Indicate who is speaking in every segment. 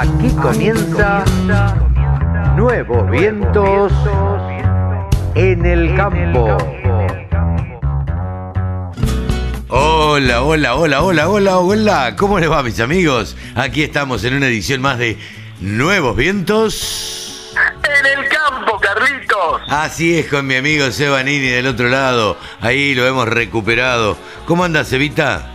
Speaker 1: Aquí comienza Nuevos Vientos en el Campo.
Speaker 2: Hola, hola, hola, hola, hola, hola. ¿Cómo les va, mis amigos? Aquí estamos en una edición más de Nuevos Vientos.
Speaker 3: En el campo, Carlitos.
Speaker 2: Así es, con mi amigo Seba Nini del otro lado. Ahí lo hemos recuperado. ¿Cómo andas, Evita?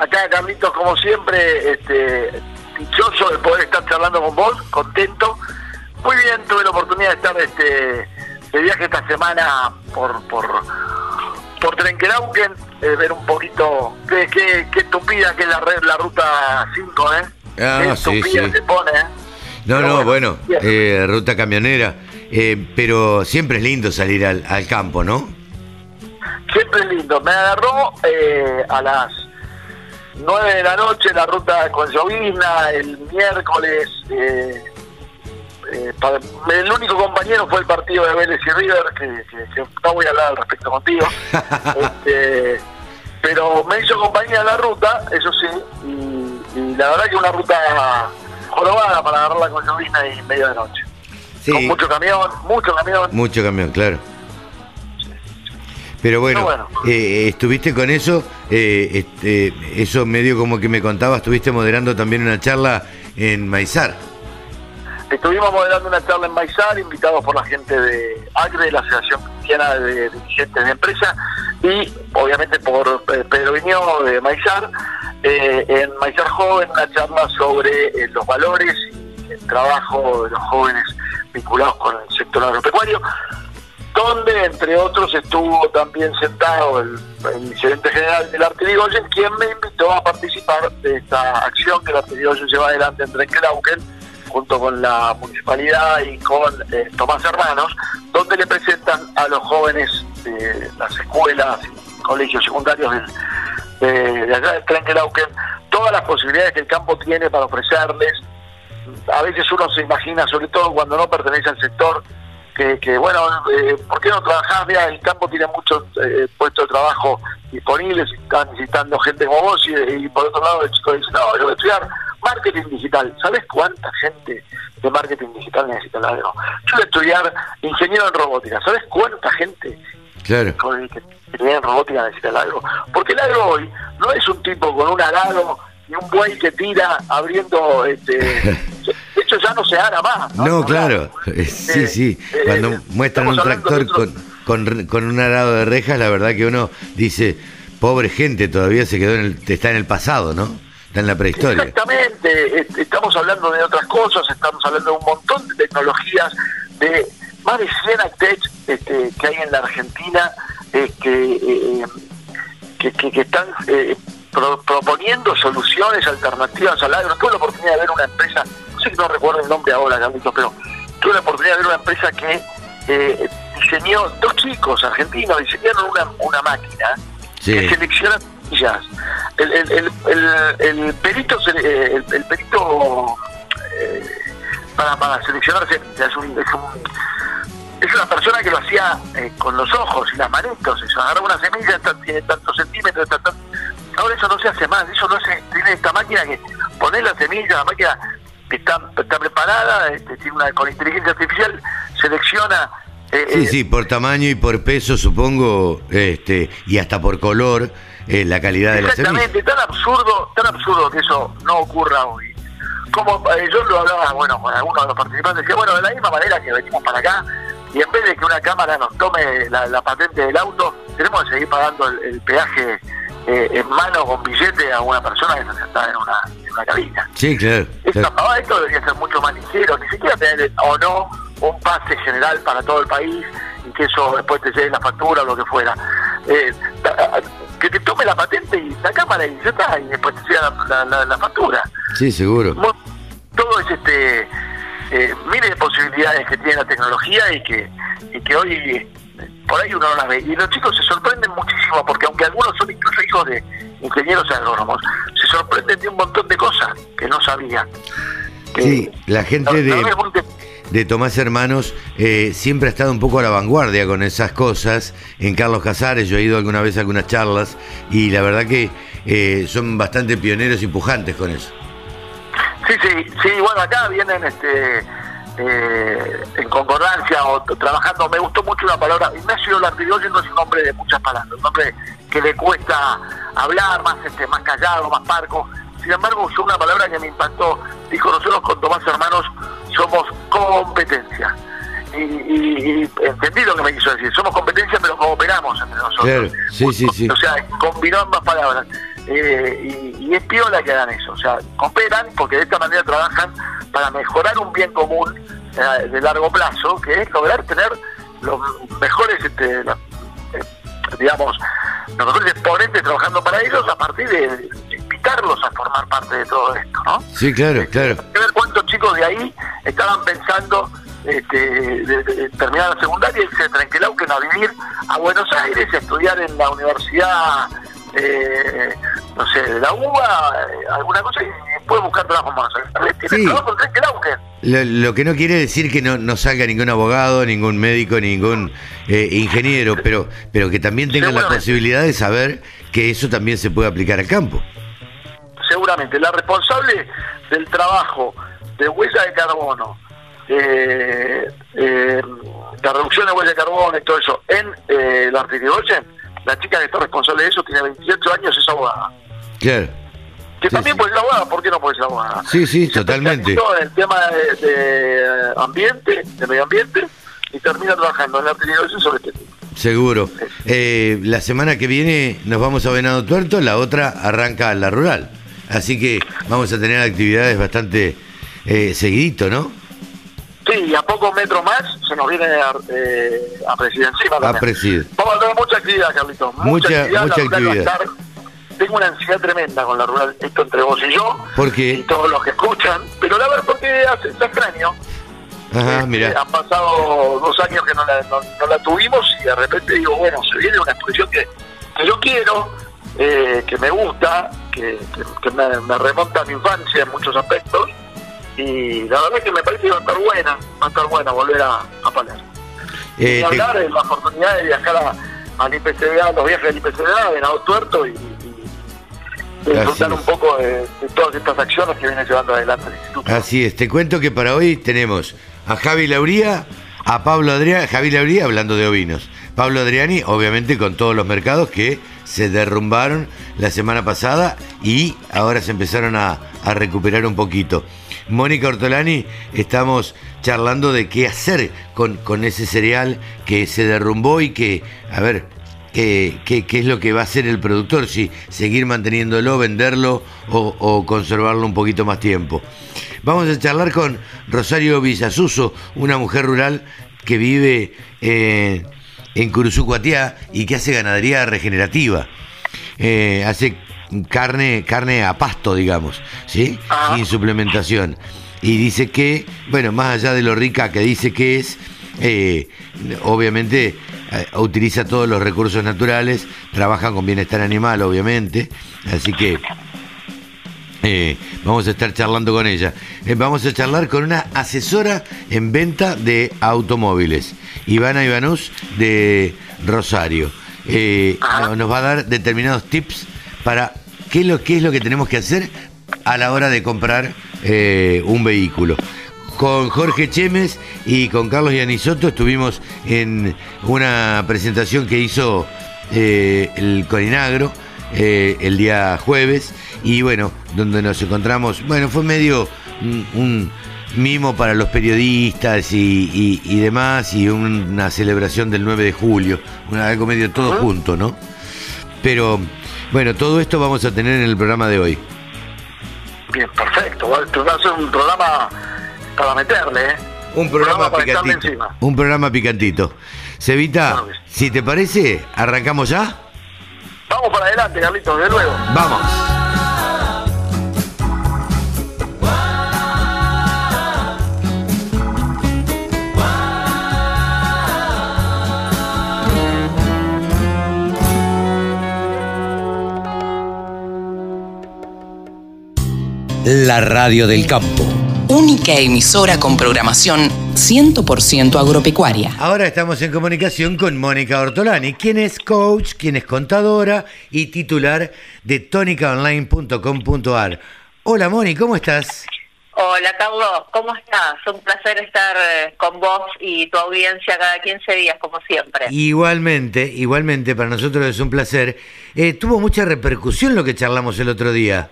Speaker 3: Acá, Carlitos, como siempre, este, dichoso de poder estar charlando con vos, contento. Muy bien, tuve la oportunidad de estar este, de viaje esta semana por por, por Trenquelauquen, eh, ver un poquito qué, qué, qué estupida que es la, red, la ruta 5, ¿eh?
Speaker 2: Ah,
Speaker 3: qué
Speaker 2: sí,
Speaker 3: estupida
Speaker 2: sí.
Speaker 3: se pone, ¿eh?
Speaker 2: No,
Speaker 3: Pero
Speaker 2: no, bueno, eh, ruta camionera. Eh, pero siempre es lindo salir al, al campo, ¿no?
Speaker 3: Siempre es lindo. Me agarró eh, a las 9 de la noche la ruta con llovizna, el miércoles. eh, eh, el único compañero fue el partido de Vélez y River, que, que- que no voy a hablar al respecto contigo. Este, pero me hizo compañía la ruta, eso sí, y, y la verdad que una ruta jorobada para agarrarla con llovizna y media de noche. Con mucho camión, mucho camión.
Speaker 2: Mucho camión, claro. Pero bueno,
Speaker 3: bueno.
Speaker 2: eh, estuviste con eso, eh, este, eso medio como que me contabas, estuviste moderando también una charla en Maizar.
Speaker 3: Estuvimos moderando una charla en Maizar, invitados por la gente de ACRE, la Asociación Cristiana de Dirigentes de Empresa, y obviamente por eh, Pedro Viñó de Maizar, eh, en Maizar Joven, una charla sobre eh, los valores y el trabajo de los jóvenes vinculados con el sector agropecuario, donde entre otros estuvo también sentado el, el gerente general del Arte Irigoyen, quien me invitó a participar de esta acción que el Arte Irigoyen lleva adelante en Trenquelauquen, junto con la municipalidad y con eh, Tomás Hermanos, donde le presentan a los jóvenes de las escuelas y colegios secundarios del- de, de allá de Trenquelauquen todas las posibilidades que el campo tiene para ofrecerles. A veces uno se imagina, sobre todo cuando no pertenece al sector, que, que, bueno, eh, ¿por qué no trabajás? Mira, el campo tiene muchos eh, puestos de trabajo disponibles están necesitando gente como vos y, y por otro lado el chico dice, no, yo voy a estudiar marketing digital. ¿Sabes cuánta gente de marketing digital necesita el agro? Yo voy a estudiar ingeniero en robótica. ¿Sabes cuánta gente
Speaker 2: Claro.
Speaker 3: con que en robótica necesita el agro? Porque el agro hoy no es un tipo con un arado y un buey que tira abriendo... este Ya no se ara más.
Speaker 2: No, claro. Eh, Sí,
Speaker 3: Eh,
Speaker 2: sí.
Speaker 3: eh,
Speaker 2: Cuando muestran un tractor con, con, con un arado de rejas, la verdad que uno dice, pobre gente, todavía se quedó en el, está en el pasado, ¿no? Está en la prehistoria.
Speaker 3: Exactamente, est- estamos hablando de otras cosas, estamos hablando de un montón de tecnologías, de más de 100 Actech este, que hay en la Argentina eh, que, eh, que, que- que están eh, pro- proponiendo soluciones alternativas al agro. Tuve la oportunidad de ver una empresa, sé que no recuerdo el nombre ahora, Carlitos, pero tuve la oportunidad de ver una empresa que eh, diseñó, dos chicos argentinos diseñaron una, una máquina
Speaker 2: Sí.
Speaker 3: que selecciona semillas. El, el, el, el, el perito, eh, el, el perito eh, para, para seleccionar semillas es, un, es, un- es una persona que lo hacía eh, con los ojos y las manitos. Eso, agarraba una semilla, tiene tantos centímetros, ahora eso no se hace más, eso no se tiene esta máquina que poner la semilla, la máquina que está, está preparada, este, tiene una, con inteligencia artificial, selecciona eh,
Speaker 2: Sí,
Speaker 3: eh,
Speaker 2: sí, por tamaño y por peso, supongo, este, y hasta por color, eh, la calidad de la semilla.
Speaker 3: Exactamente, tan absurdo, tan absurdo que eso no ocurra hoy. Como yo lo hablaba, bueno, con algunos de los participantes, decía, bueno, de la misma manera que venimos para acá, y en vez de que una cámara nos tome la, la patente del auto, tenemos que seguir pagando el, el peaje eh, en mano con billete a una persona que está sentada en una, en una cabina.
Speaker 2: Sí, claro. Claro.
Speaker 3: pavada, esto debería ser mucho más ligero, ni siquiera tener o no un pase general para todo el país y que eso después te llegue la factura o lo que fuera. Eh, que te tome la patente y la cámara y ya está, y después te llega la, la- la- factura.
Speaker 2: Sí, seguro.
Speaker 3: Todo es este eh, miles de posibilidades que tiene la tecnología y que, y que hoy por ahí uno no las ve. Y los chicos se sorprenden muchísimo porque aunque algunos son incluso hijos de ingenieros agrónomos, se sorprenden de un montón de cosas que no sabían.
Speaker 2: Sí, la gente de-
Speaker 3: de
Speaker 2: Tomás Hermanos eh, siempre ha estado un poco a la vanguardia con esas cosas. En Carlos Casares yo he ido alguna vez a algunas charlas y la verdad que eh, son bastante pioneros y pujantes con eso.
Speaker 3: Sí, sí, sí, bueno, acá vienen este, eh, en concordancia o trabajando. Me gustó mucho una palabra. Ignacio Lartigoyen no es un hombre de muchas palabras, un hombre que le cuesta hablar, más este, más callado, más parco. Sin embargo, usó una palabra que me impactó. Dijo, nosotros con Tomás Hermanos somos competencia. Y, y, y entendí lo que me quiso decir. Somos competencia, pero cooperamos entre nosotros.
Speaker 2: Claro, sí, sí, sí.
Speaker 3: O sea, combinó ambas palabras. Eh, y, y es piola que hagan eso. O sea, cooperan porque de esta manera trabajan para mejorar un bien común eh, de largo plazo, que es lograr tener los mejores, este, la- eh, digamos, los mejores exponentes trabajando para ellos a partir de, invitarlos a formar parte de todo esto, ¿no?
Speaker 2: Sí, claro, claro.
Speaker 3: Hay que ver cuántos chicos de ahí estaban pensando este, de, de terminar la secundaria y irse de Trenquelauquen a vivir a Buenos Aires, a estudiar en la universidad, eh, no sé, de la UBA, eh, alguna cosa, y después buscar trabajo Aires. Tiene
Speaker 2: Sí.
Speaker 3: trabajo.
Speaker 2: Lo, lo que no quiere decir que no, no salga ningún abogado, ningún médico, ningún eh, ingeniero, pero, pero que también tengan la posibilidad de saber que eso también se puede aplicar al campo.
Speaker 3: seguramente la responsable del trabajo de huella de carbono, eh, eh, la reducción de huella de carbono y todo eso en eh, la Artigoyen, la chica que está responsable de eso tiene 28 años, es abogada.
Speaker 2: Claro.
Speaker 3: Que
Speaker 2: Sí,
Speaker 3: también
Speaker 2: sí.
Speaker 3: puede ser abogada, ¿por qué no puede ser abogada?
Speaker 2: Sí, sí,
Speaker 3: Se
Speaker 2: totalmente.
Speaker 3: En el tema de, de ambiente, de medio ambiente, y termina trabajando en la Artigoyen sobre este tema.
Speaker 2: Seguro. Eh, la semana que viene nos vamos a Venado Tuerto, la otra arranca a la rural. Así que vamos a tener actividades bastante eh, seguidito, ¿no?
Speaker 3: Sí, y a pocos metros más se nos viene a, eh, a presidir encima
Speaker 2: A
Speaker 3: también.
Speaker 2: presidir.
Speaker 3: Vamos a tener mucha actividad, Carlitos.
Speaker 2: Mucha- mucha actividad.
Speaker 3: estar- Tengo una ansiedad tremenda con la rural, esto entre vos y yo,
Speaker 2: ¿Por qué?
Speaker 3: y todos los que escuchan, pero la verdad porque hace está extraño.
Speaker 2: Ajá,
Speaker 3: Este,
Speaker 2: mira.
Speaker 3: Han pasado dos años que no la, no, no la tuvimos y de repente digo, bueno, se viene una exposición que, que yo quiero, eh, que me gusta, que, que- que me, me remonta a mi infancia en muchos aspectos. Y la verdad es que me parece que va a estar buena, va a estar buena volver a, a Palermo.
Speaker 2: Eh,
Speaker 3: y hablar de la oportunidad de viajar a, al IPCBA, los viajes del IPCBA, Venado Tuerto y, y- y
Speaker 2: Así
Speaker 3: disfrutar un poco de, de todas estas acciones que viene llevando adelante el Instituto.
Speaker 2: Así es, te cuento que para hoy tenemos a Javi Lauría, a Pablo Adrián, Javi Lauría hablando de ovinos. Pablo Adriani, obviamente con todos los mercados que se derrumbaron la semana pasada y ahora se empezaron a, a recuperar un poquito. Mónica Ortolani, estamos charlando de qué hacer con, con ese cereal que se derrumbó y que, a ver, qué, qué- qué es lo que va a hacer el productor, si seguir manteniéndolo, venderlo o, conservarlo un poquito más tiempo. Vamos a charlar con Rosario Villasuso, una mujer rural que vive eh, en Curuzucuatiá y que hace ganadería regenerativa. Eh, hace carne, carne a pasto, digamos, ¿sí?
Speaker 3: Ajá.
Speaker 2: Sin suplementación. Y dice que, bueno, más allá de lo rica que dice que es, eh, obviamente eh, utiliza todos los recursos naturales, trabaja con bienestar animal, obviamente, así que eh, vamos a estar charlando con ella. Eh, vamos a charlar con una asesora en venta de automóviles, Ivana Ivanus de Rosario. Eh, no- nos va a dar determinados tips para qué es lo, qué es lo que tenemos que hacer a la hora de comprar eh, un vehículo. Con Jorge Chemes y con Carlos Yanisotto estuvimos en una presentación que hizo eh, el Corinagro eh, el día jueves y bueno, donde nos encontramos, bueno, fue medio un, un mimo para los periodistas y, y- y demás y una celebración del 9 de julio, una, algo medio todo junto, ¿no? Pero bueno, todo esto vamos a tener en el programa de hoy.
Speaker 3: Bien, perfecto. Va a ser un programa para meterle, ¿eh?
Speaker 2: Un programa
Speaker 3: estarle
Speaker 2: picantito. Un programa picantito. Cevita,
Speaker 3: Claro que sí.
Speaker 2: si te parece, arrancamos ya.
Speaker 3: Vamos para adelante, Carlitos, de luego.
Speaker 2: Vamos.
Speaker 4: La radio del campo.
Speaker 5: Única emisora con programación 100% agropecuaria.
Speaker 2: Ahora estamos en comunicación con Mónica Ortolani, quien es coach, quien es contadora y titular de tonicaonline.com.ar. Hola Moni, ¿cómo estás?
Speaker 6: Hola Carlos, ¿cómo estás? Un placer estar eh, con vos y tu audiencia cada 15 días, como siempre.
Speaker 2: Igualmente, igualmente, para nosotros es un placer. Eh, tuvo mucha repercusión lo que charlamos el otro día.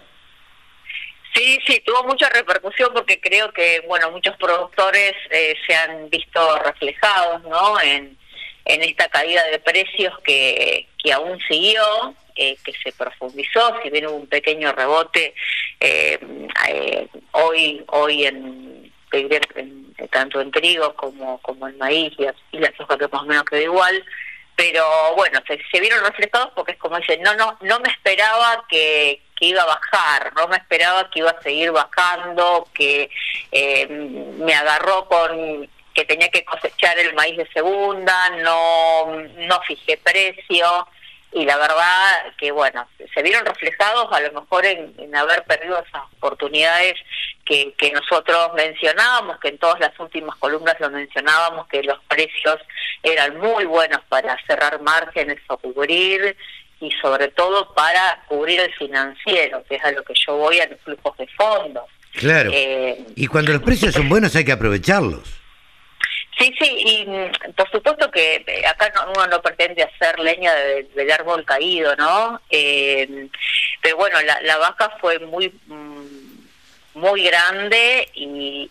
Speaker 6: Sí, sí, tuvo mucha repercusión porque creo que, bueno, muchos productores eh, se han visto reflejados, ¿no? En, en esta caída de precios que, que aún siguió, eh, que se profundizó, si bien hubo un pequeño rebote eh, eh, hoy hoy en, tanto en trigo como como en maíz y, y la soja que más o menos quedó igual, pero bueno, se, se, vieron reflejados porque es como dicen, no, no, no me esperaba que, que iba a bajar, no me esperaba que iba a seguir bajando, que me agarró con que tenía que cosechar el maíz de segunda, no, no fijé precio y la verdad que bueno, se vieron reflejados a lo mejor en, haber perdido esas oportunidades que, que nosotros mencionábamos, que en todas las últimas columnas lo mencionábamos, que los precios eran muy buenos para cerrar márgenes o cubrir y sobre todo para cubrir el financiero, que es a lo que yo voy a los flujos de fondos.
Speaker 2: Claro. Eh, y cuando los precios son buenos hay que aprovecharlos.
Speaker 6: Sí, sí, y mm, por supuesto que eh, acá uno no pretende hacer leña del árbol caído, ¿no? Eh, pero bueno, la, la vaca fue muy mm, muy grande y,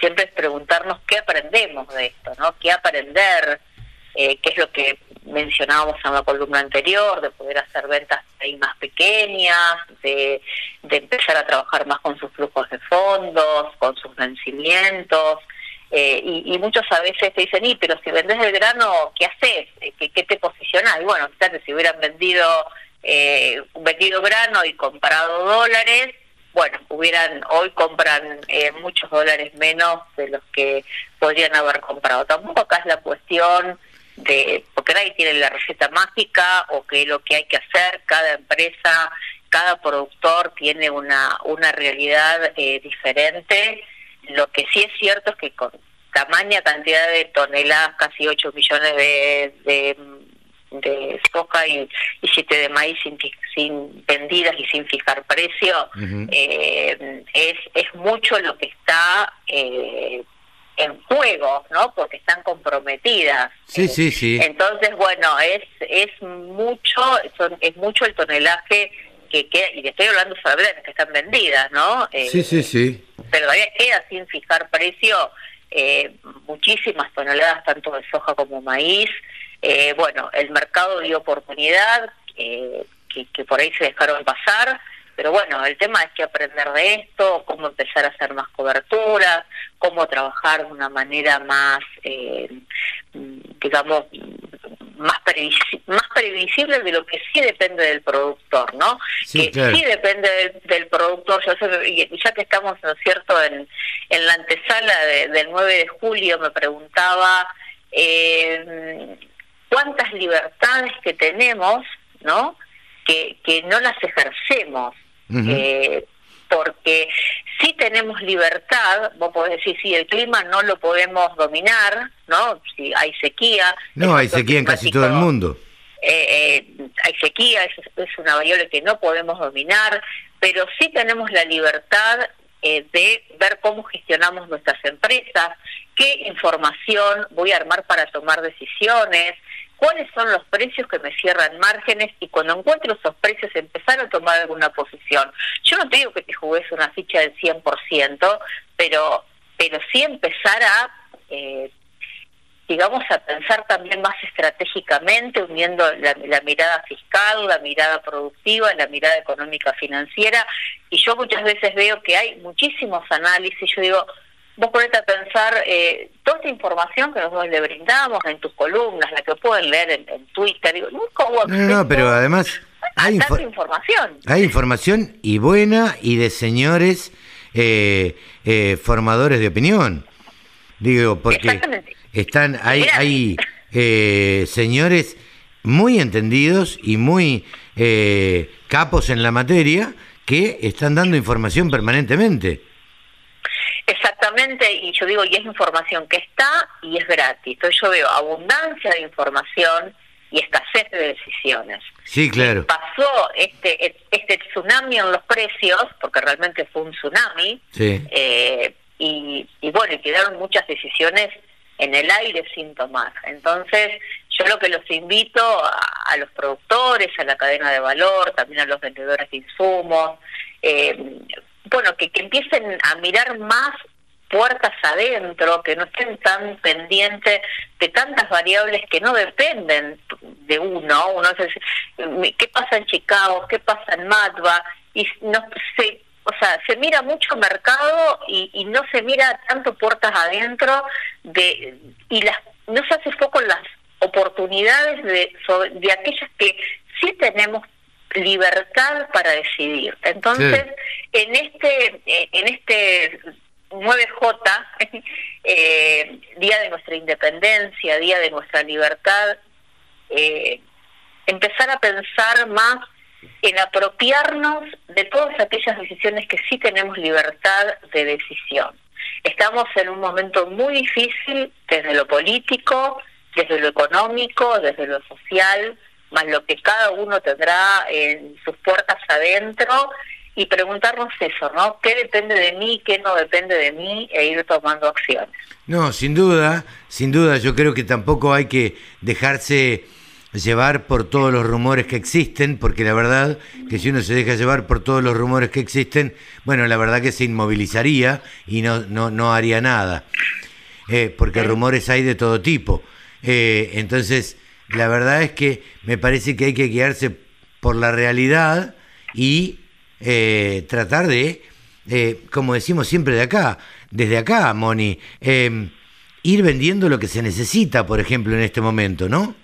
Speaker 6: siempre es preguntarnos qué aprendemos de esto, ¿no? ¿Qué aprender? Eh, ¿Qué es lo que mencionábamos en la columna anterior, de poder hacer ventas ahí más pequeñas, de, de empezar a trabajar más con sus flujos de fondos, con sus vencimientos? Eh, y, muchos a veces te dicen, y pero si vendes el grano, ¿qué haces? ¿Qué, qué te posicionas? Y bueno, fíjate, si hubieran vendido, eh, vendido grano y comprado dólares, bueno, hubieran hoy compran eh, muchos dólares menos de los que podrían haber comprado. Tampoco acá es la cuestión de, porque nadie tiene la receta mágica o que lo que hay que hacer, cada empresa, cada productor tiene una, una realidad diferente. Lo que sí es cierto es que con tamaña cantidad de toneladas, casi 8 millones de, de, de soja y, y 7 de maíz sin, sin vendidas y sin fijar precio, eh, es, es mucho lo que está eh, en juego, ¿no? Porque están comprometidas.
Speaker 2: Sí, sí, sí.
Speaker 6: Entonces, bueno, es es mucho son, es mucho el tonelaje que queda, y le estoy hablando sobre las que están vendidas, ¿no?
Speaker 2: sí, sí, sí
Speaker 6: pero todavía queda sin fijar precio eh, muchísimas toneladas tanto de soja como maíz. Eh, bueno, el mercado dio oportunidad eh, que, que por ahí se dejaron pasar, pero bueno, el tema es que aprender de esto, cómo empezar a hacer más cobertura, cómo trabajar de una manera más, digamos, más, más previsible de lo que sí depende del productor, ¿no? que sí depende del, productor, yo ya que estamos, ¿no es cierto?, en, en la antesala del 9 de julio me preguntaba eh, cuántas libertades que tenemos, ¿no?, que, que no las ejercemos. Eh, porque si tenemos libertad, vos podés decir, si el clima no lo podemos dominar, ¿no? Si hay sequía.
Speaker 2: No, hay sequía en casi todo el mundo.
Speaker 6: Eh, eh, hay sequía, es, es, una variable que no podemos dominar, pero sí tenemos la libertad eh, de ver cómo gestionamos nuestras empresas, qué información voy a armar para tomar decisiones, cuáles son los precios que me cierran márgenes y cuando encuentro esos precios empezar a tomar alguna posición. Yo no te digo que te jugues una ficha del 100%, pero, pero sí empezar a, eh, digamos, a pensar también más estratégicamente, uniendo la, la mirada fiscal, la mirada productiva, la mirada económica financiera. Y yo muchas veces veo que hay muchísimos análisis, yo digo, vos ponete a pensar eh, toda esta información que nosotros le brindamos en tus columnas, la que pueden leer en, Twitter, digo, nunca hubo
Speaker 2: No, no, pero además
Speaker 6: hay información.
Speaker 2: Hay información y buena y de señores eh, eh, formadores de opinión. Digo, porque están hay, hay eh, señores muy entendidos y muy eh, capos en la materia que están dando información permanentemente.
Speaker 6: Exactamente, y yo digo, y es información que está y es gratis. Entonces yo veo abundancia de información y escasez de decisiones.
Speaker 2: Sí, claro.
Speaker 6: Pasó este, este tsunami en los precios, porque realmente fue un tsunami,
Speaker 2: Sí.
Speaker 6: eh, y, y bueno, y quedaron muchas decisiones en el aire sin tomar. Entonces, yo lo que los invito a, a los productores, a la cadena de valor, también a los vendedores de insumos, eh, bueno, que, que empiecen a mirar más puertas adentro, que no estén tan pendientes de tantas variables que no dependen de uno. Uno dice, ¿qué pasa en Chicago? ¿Qué pasa en Matva? Y no se, o sea, se mira mucho mercado y, y no se mira tanto puertas adentro de y las no se hace foco en las oportunidades de, de aquellas que sí tenemos libertad para decidir. Entonces, en este en este 9J, eh, Día de nuestra Independencia, Día de nuestra Libertad, eh, empezar a pensar más en apropiarnos de todas aquellas decisiones que sí tenemos libertad de decisión. Estamos en un momento muy difícil desde lo político, desde lo económico, desde lo social, más lo que cada uno tendrá en sus puertas adentro y preguntarnos eso, ¿no? ¿Qué depende de mí, qué no depende de mí e ir tomando acciones?
Speaker 2: No, sin duda, sin duda, yo creo que tampoco hay que dejarse llevar por todos los rumores que existen, porque la verdad que si uno se deja llevar por todos los rumores que existen, bueno, la verdad que se inmovilizaría y no, no, no haría nada, Eh, porque rumores hay de todo tipo. Eh, entonces, la verdad es que me parece que hay que guiarse por la realidad y eh, tratar de, eh, como decimos siempre de acá, desde acá, Moni, eh, ir vendiendo lo que se necesita, por ejemplo, en este momento, ¿no?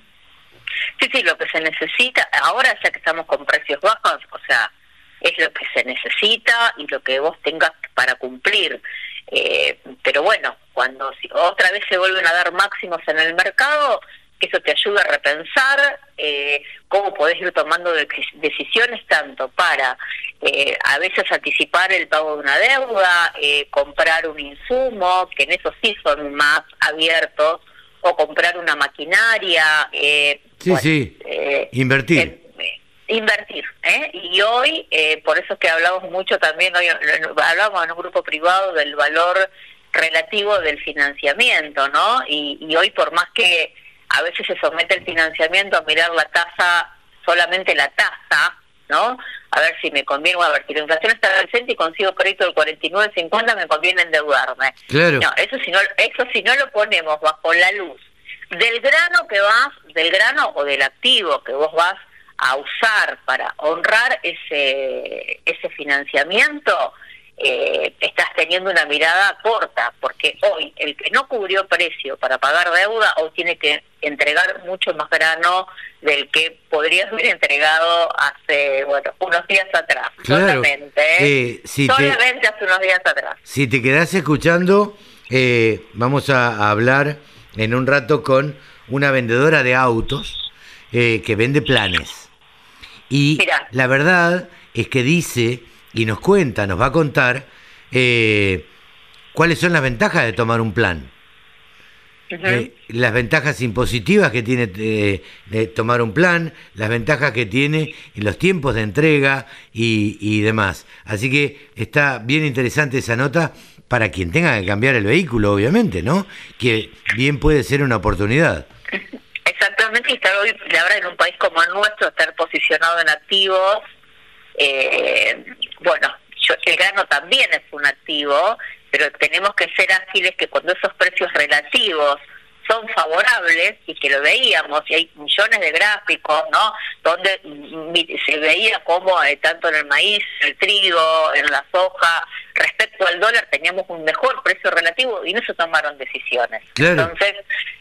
Speaker 6: Sí, sí, lo que se necesita, ahora ya que estamos con precios bajos, o sea, es lo que se necesita y lo que vos tengas para cumplir. Eh, pero bueno, cuando si otra vez se vuelven a dar máximos en el mercado, eso te ayuda a repensar eh, cómo podés ir tomando de- decisiones tanto para eh, a veces anticipar el pago de una deuda, eh, comprar un insumo, que en eso sí son más abiertos, o comprar una maquinaria. Eh,
Speaker 2: Sí,
Speaker 6: bueno,
Speaker 2: sí.
Speaker 6: eh,
Speaker 2: Invertir.
Speaker 6: eh, invertir, ¿eh? Y hoy, eh, por eso es que hablamos mucho también, hoy hablamos en un grupo privado del valor relativo del financiamiento, ¿no? Y, y hoy por más que a veces se somete el financiamiento a mirar la tasa, solamente la tasa, ¿no? A ver si me conviene, a ver, si la inflación está presente y consigo crédito del 49.50, me conviene endeudarme.
Speaker 2: Claro.
Speaker 6: No, eso si no, eso si no lo ponemos bajo la luz del grano que vas, del grano o del activo que vos vas a usar para honrar ese, ese financiamiento, eh, estás teniendo una mirada corta, porque hoy el que no cubrió precio para pagar deuda hoy tiene que entregar mucho más grano del que podría haber entregado hace, bueno, unos días atrás.
Speaker 2: Claro.
Speaker 6: Solamente, ¿eh?
Speaker 2: Eh, si te-
Speaker 6: Solamente hace unos días atrás.
Speaker 2: Si te quedás escuchando, eh, vamos a, a hablar en un rato con una vendedora de autos eh, que vende planes. Y
Speaker 6: Mirá.
Speaker 2: la verdad es que dice y nos cuenta, nos va a contar eh, cuáles son las ventajas de tomar un plan. Eh, las ventajas impositivas que tiene eh, de tomar un plan, las ventajas que tiene en los tiempos de entrega y, y demás. Así que está bien interesante esa nota para quien tenga que cambiar el vehículo, obviamente, ¿no? Que bien puede ser una oportunidad.
Speaker 6: Exactamente, y estar hoy, la verdad, en un país como el nuestro, estar posicionado en activos, eh, bueno, yo, el grano también es un activo, pero tenemos que ser ágiles que cuando esos precios relativos son favorables y que lo veíamos y hay millones de gráficos, ¿no? Donde mi- se veía como eh, tanto en el maíz, en el trigo, en la soja, respecto al dólar teníamos un mejor precio relativo y no se tomaron decisiones.
Speaker 2: Claro.
Speaker 6: Entonces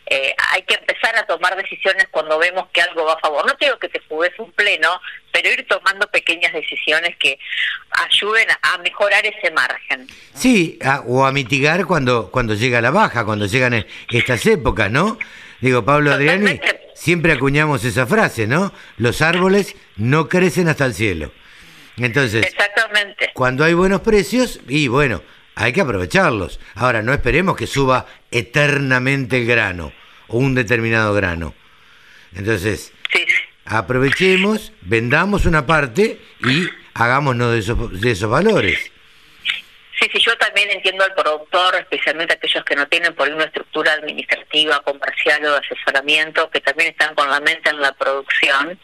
Speaker 6: eh, hay que empezar a tomar decisiones cuando vemos que algo va a favor. No te digo que te jugues un pleno, pero ir tomando pequeñas decisiones que ayuden a, mejorar ese margen.
Speaker 2: Sí, a- o a mitigar cuando, cuando llega la baja, cuando llegan e- estas épocas, ¿no? Digo, Pablo Adriani, siempre acuñamos esa frase, ¿no? Los árboles no crecen hasta el cielo. Entonces,
Speaker 6: Exactamente.
Speaker 2: cuando hay buenos precios, y bueno, hay que aprovecharlos. Ahora, no esperemos que suba eternamente el grano o un determinado grano. Entonces,
Speaker 6: Sí,
Speaker 2: aprovechemos, vendamos una parte y hagámonos de esos, de esos valores.
Speaker 6: Sí, sí, yo también entiendo al productor, especialmente aquellos que no tienen por ahí una estructura administrativa, comercial o de asesoramiento, que también están con la mente en la producción.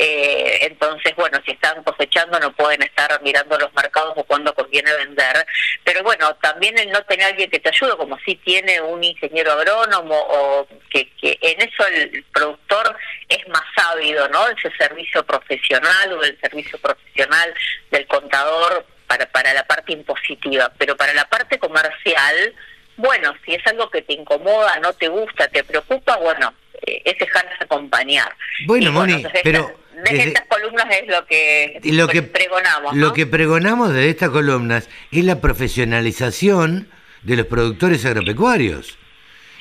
Speaker 6: Eh, entonces, bueno, si están cosechando no pueden estar mirando los mercados o cuándo conviene vender. Pero bueno, también el no tener alguien que te ayude, como si tiene un ingeniero agrónomo o que, que en eso el productor es más ávido, ¿no? Ese servicio profesional o el servicio profesional del contador para, para la parte impositiva. Pero para la parte comercial, bueno, si es algo que te incomoda, no te gusta, te preocupa, bueno, eh, es dejarse acompañar.
Speaker 2: Bueno,
Speaker 6: Y
Speaker 2: Moni, pero
Speaker 6: desde- estas columnas es lo que,
Speaker 2: Y lo que,
Speaker 6: pregonamos.
Speaker 2: lo que pregonamos de estas columnas es la profesionalización de los productores agropecuarios.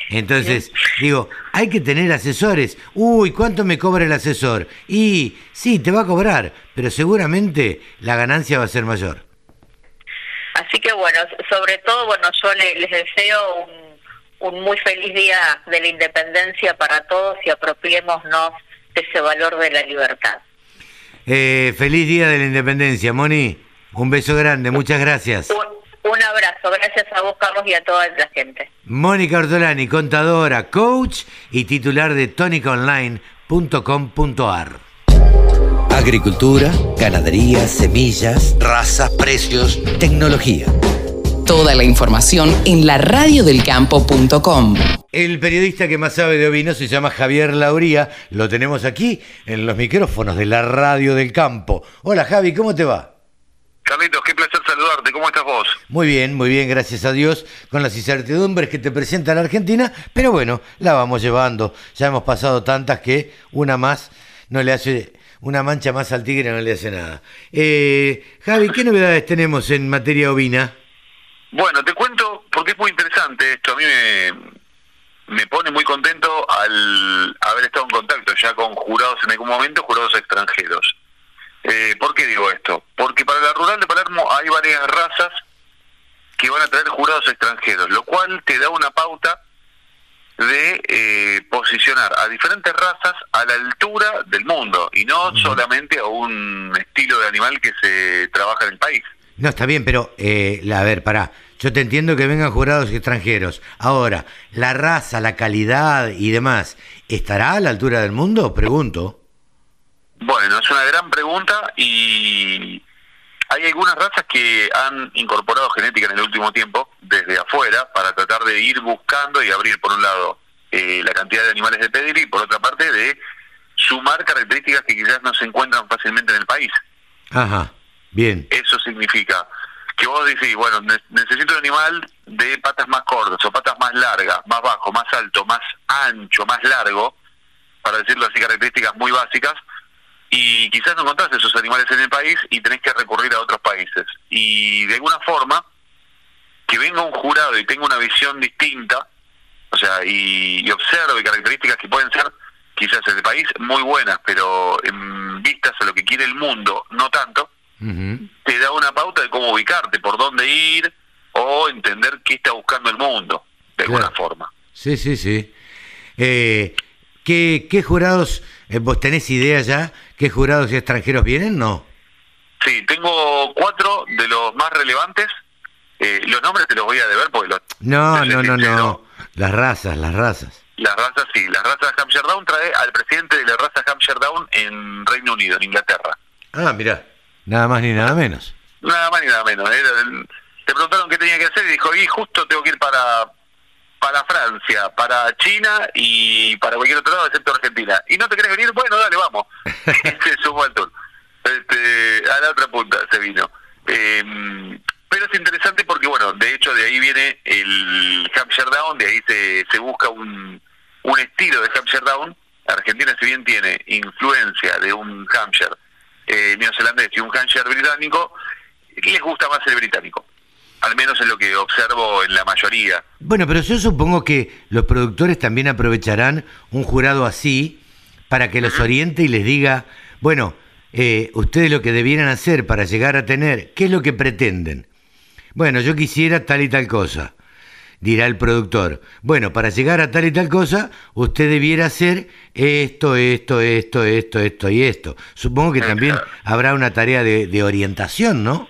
Speaker 2: Entonces, digo, hay que tener asesores. Uy, ¿cuánto me cobra el asesor? Y sí, te va a cobrar, pero seguramente la ganancia va a ser mayor.
Speaker 6: Así que bueno, sobre todo, bueno, yo le- les deseo un, un muy feliz día de la independencia para todos y apropiémonos de ese valor de la libertad.
Speaker 2: Eh, feliz Día de la Independencia, Moni. Un beso grande, muchas gracias.
Speaker 6: Un, un abrazo, gracias a vos, Carlos, y a toda la gente.
Speaker 2: Mónica Ortolani, contadora, coach y titular de tonicaonline.com.ar.
Speaker 7: Agricultura, ganadería, semillas, razas, precios, tecnología.
Speaker 5: Toda la información en laradiodelcampo.com.
Speaker 2: El periodista que más sabe de ovinos se llama Javier Lauría. Lo tenemos aquí en los micrófonos de la radio del campo. Hola Javi, ¿cómo te va?
Speaker 8: Carlitos, qué placer saludarte. ¿Cómo estás vos?
Speaker 2: Muy bien, muy bien, gracias a Dios, con las incertidumbres que te presenta la Argentina, pero bueno, la vamos llevando. Ya hemos pasado tantas que una más no le hace, una mancha más al tigre no le hace nada. Eh, Javi, ¿qué novedades tenemos en materia ovina?
Speaker 8: Bueno, te cuento porque es muy interesante esto. A mí me, me pone muy contento al haber estado en contacto ya con jurados en algún momento, jurados extranjeros. Eh, ¿Por qué digo esto? Porque para la rural de Palermo hay varias razas que van a traer jurados extranjeros, lo cual te da una pauta de eh, posicionar a diferentes razas a la altura del mundo y no solamente a un estilo de animal que se trabaja en el país.
Speaker 2: No, está bien, pero, eh, la- a ver, pará. Yo te entiendo que vengan jurados extranjeros. Ahora, la raza, la calidad y demás, ¿estará a la altura del mundo? Pregunto.
Speaker 8: Bueno, es una gran pregunta y hay algunas razas que han incorporado genética en el último tiempo desde afuera para tratar de ir buscando y abrir por un lado eh, la cantidad de animales de pedigree y por otra parte de sumar características que quizás no se encuentran fácilmente en el país.
Speaker 2: Ajá, bien.
Speaker 8: Eso significa que vos decís, bueno, ne- necesito un animal de patas más cortas o patas más largas, más bajo, más alto, más ancho, más largo, para decirlo así, características muy básicas, y quizás no encontrás esos animales en el país y tenés que recurrir a otros países. Y de alguna forma, que venga un jurado y tenga una visión distinta, o sea, y, y observe características que pueden ser quizás en el país muy buenas, pero en vistas a lo que quiere el mundo, no tanto, Te da una pauta de cómo ubicarte, por dónde ir o entender qué está buscando el mundo, de alguna forma.
Speaker 2: Sí, sí, sí. Eh, ¿qué, ¿Qué jurados, eh, vos tenés idea ya, qué jurados extranjeros vienen? No.
Speaker 8: Sí, tengo cuatro de los más relevantes. Eh, los nombres te los voy a deber porque los,
Speaker 2: No, no, no,
Speaker 8: sincero,
Speaker 2: no. Las razas, las razas.
Speaker 8: Las razas sí, las razas Hampshire Down trae al presidente de la raza Hampshire Down en Reino Unido, en Inglaterra.
Speaker 2: Ah, mirá. Nada más ni nada menos.
Speaker 8: Nada más ni nada menos. Era el- te preguntaron qué tenía que hacer y dijo, y justo tengo que ir para para Francia, para China y para cualquier otro lado excepto Argentina. ¿Y no te querés venir? Bueno, dale, vamos. se sumó al tour. Este, a la otra punta se vino. Eh, pero es interesante porque, bueno, de hecho de ahí viene el Hampshire Down, de ahí se, se busca un, un estilo de Hampshire Down. Argentina, si bien tiene influencia de un Hampshire eh, neozelandés y un Hampshire británico, les gusta más el británico. Al menos es lo que observo en la mayoría.
Speaker 2: Bueno, pero yo supongo que los productores también aprovecharán un jurado así para que los oriente y les diga, bueno, eh, ustedes lo que debieran hacer para llegar a tener, ¿qué es lo que pretenden? Bueno, yo quisiera tal y tal cosa. Dirá el productor, bueno, para llegar a tal y tal cosa, usted debiera hacer esto, esto, esto, esto, esto y esto. Supongo que también habrá una tarea de, de orientación, ¿no?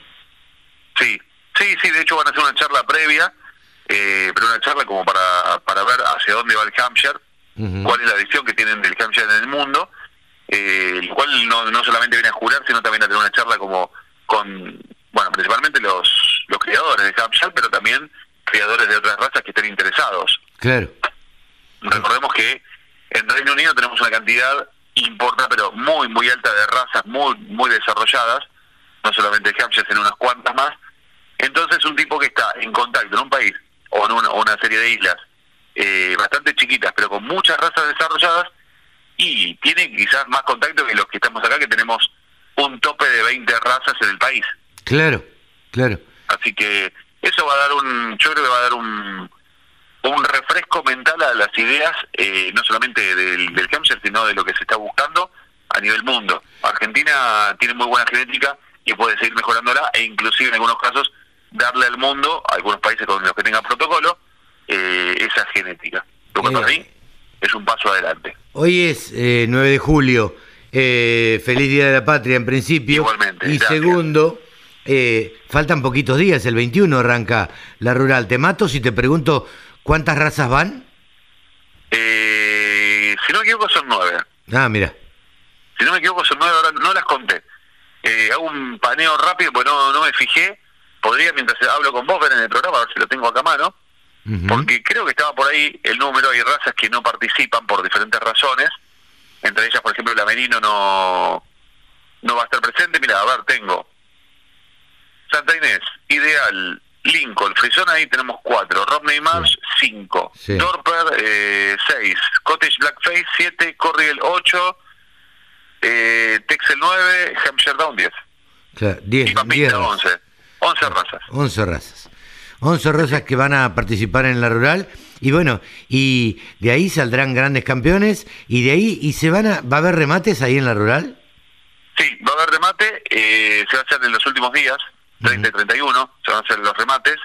Speaker 8: Sí, sí, sí, de hecho van a hacer una charla previa, eh, pero una charla como para, para ver hacia dónde va el Hampshire, cuál es la visión que tienen del Hampshire en el mundo, eh, el cual no, no solamente viene a jurar, sino también a tener una charla como con, bueno, principalmente los, los criadores de Hampshire, pero también criadores de otras razas que estén interesados.
Speaker 2: Claro.
Speaker 8: Recordemos que en Reino Unido tenemos una cantidad importante, pero muy, muy alta de razas muy, muy desarrolladas, no solamente Hampshire, sino unas cuantas más. Entonces, un tipo que está en contacto en un país o en una, o una serie de islas eh, bastante chiquitas, pero con muchas razas desarrolladas, y tiene quizás más contacto que los que estamos acá, que tenemos un tope de 20 razas en el país.
Speaker 2: Claro, claro.
Speaker 8: Así que eso va a dar un, yo creo que va a dar un, un refresco mental a las ideas, eh, no solamente del, del Hampshire, sino de lo que se está buscando a nivel mundo. Argentina tiene muy buena genética y puede seguir mejorándola e inclusive en algunos casos darle al mundo, a algunos países con los que tengan protocolo, eh, esa genética. Lo que para mí es un paso adelante.
Speaker 2: Hoy es eh, 9 de julio, eh, feliz Día de la Patria en principio.
Speaker 8: Igualmente,
Speaker 2: Y
Speaker 8: gracias.
Speaker 2: segundo, eh, faltan poquitos días, el 21 arranca la rural. Te mato si te pregunto cuántas razas van.
Speaker 8: Eh, si no me equivoco son nueve.
Speaker 2: Ah, mira.
Speaker 8: Si no me equivoco son nueve, ahora no las conté. Eh, hago un paneo rápido, porque no, no me fijé. Podría, mientras hablo con vos, ver en el programa, a ver si lo tengo acá a mano. Porque creo que estaba por ahí el número, hay razas que no participan por diferentes razones, entre ellas, por ejemplo, el amerino no, no va a estar presente. Mira, a ver, tengo Santa Inés, Ideal, Lincoln, Frisón, ahí tenemos cuatro, Romney Marsh, cinco,
Speaker 2: Sí.
Speaker 8: Dorper, eh, seis, Cottage Blackface, siete, Corriel, ocho, eh, Texel, nueve, Hampshire Down, diez,
Speaker 2: Claro, 10,
Speaker 8: y once, once razas.
Speaker 2: 11 razas. 11 razas que van a participar en la rural. Y bueno, y de ahí saldrán grandes campeones. Y de ahí, y se van a, ¿va a haber remates ahí en la rural?
Speaker 8: Sí, va a haber remate, eh, se va a hacer en los últimos días, 30 y 31, se van a hacer los remates.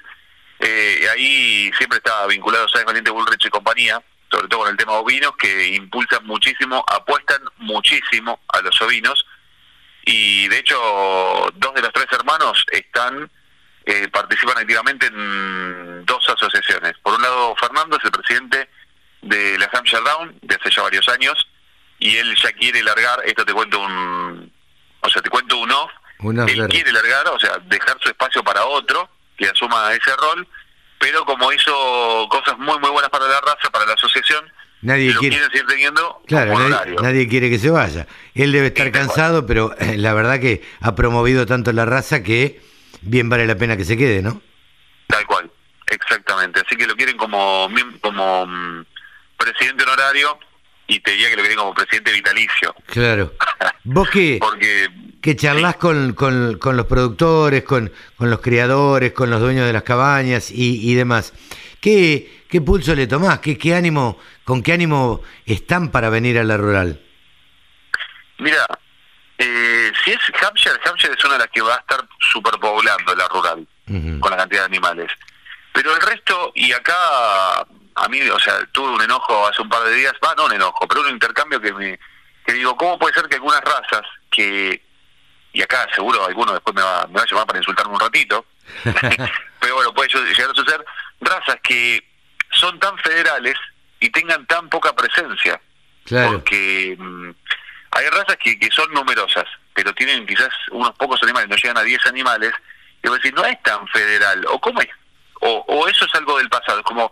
Speaker 8: Eh, ahí siempre está vinculado Sáenz Valiente Bullrich y compañía, sobre todo con el tema ovinos, que impulsan muchísimo, apuestan muchísimo a los ovinos. Y de hecho, dos de los tres hermanos están eh, participan activamente en dos asociaciones. Por un lado, Fernando es el presidente de la Hampshire Down de hace ya varios años y él ya quiere largar, esto te cuento un, o sea, te cuento un off,
Speaker 2: Un off,
Speaker 8: él quiere largar, o sea, dejar su espacio para otro que asuma ese rol, pero como hizo cosas muy muy buenas para la raza, para la asociación,
Speaker 2: Nadie
Speaker 8: lo
Speaker 2: quiere-
Speaker 8: seguir teniendo
Speaker 2: Claro, nadie, quiere que se vaya. Él debe estar
Speaker 8: cual.
Speaker 2: cansado, pero eh, la verdad que ha promovido tanto la raza que bien vale la pena que se quede, ¿no?
Speaker 8: Tal cual, exactamente. Así que lo quieren como, como mm, presidente honorario y te diría que lo quieren como presidente vitalicio.
Speaker 2: Claro. Vos que,
Speaker 8: Porque
Speaker 2: que charlas con, con, con los productores, con, con los criadores, con los dueños de las cabañas y, y demás, ¿qué, ¿qué pulso le tomás? ¿Qué, ¿Qué ánimo, con qué ánimo están para venir a la rural?
Speaker 8: Mira, eh, si es Hampshire, Hampshire es una de las que va a estar superpoblando la rural con la cantidad de animales. Pero el resto, y acá a mí, o sea, tuve un enojo hace un par de días, va, no un enojo, pero un intercambio que me que digo, ¿cómo puede ser que algunas razas que, y acá seguro alguno después me va, me va a llamar para insultarme un ratito, pero bueno, puede llegar a suceder, razas que son tan federales y tengan tan poca presencia
Speaker 2: Claro.
Speaker 8: porque mm, hay razas que, que son numerosas, pero tienen quizás unos pocos animales, no llegan a 10 animales, y vos decís, no es tan federal, o cómo es, o, o eso es algo del pasado, es como,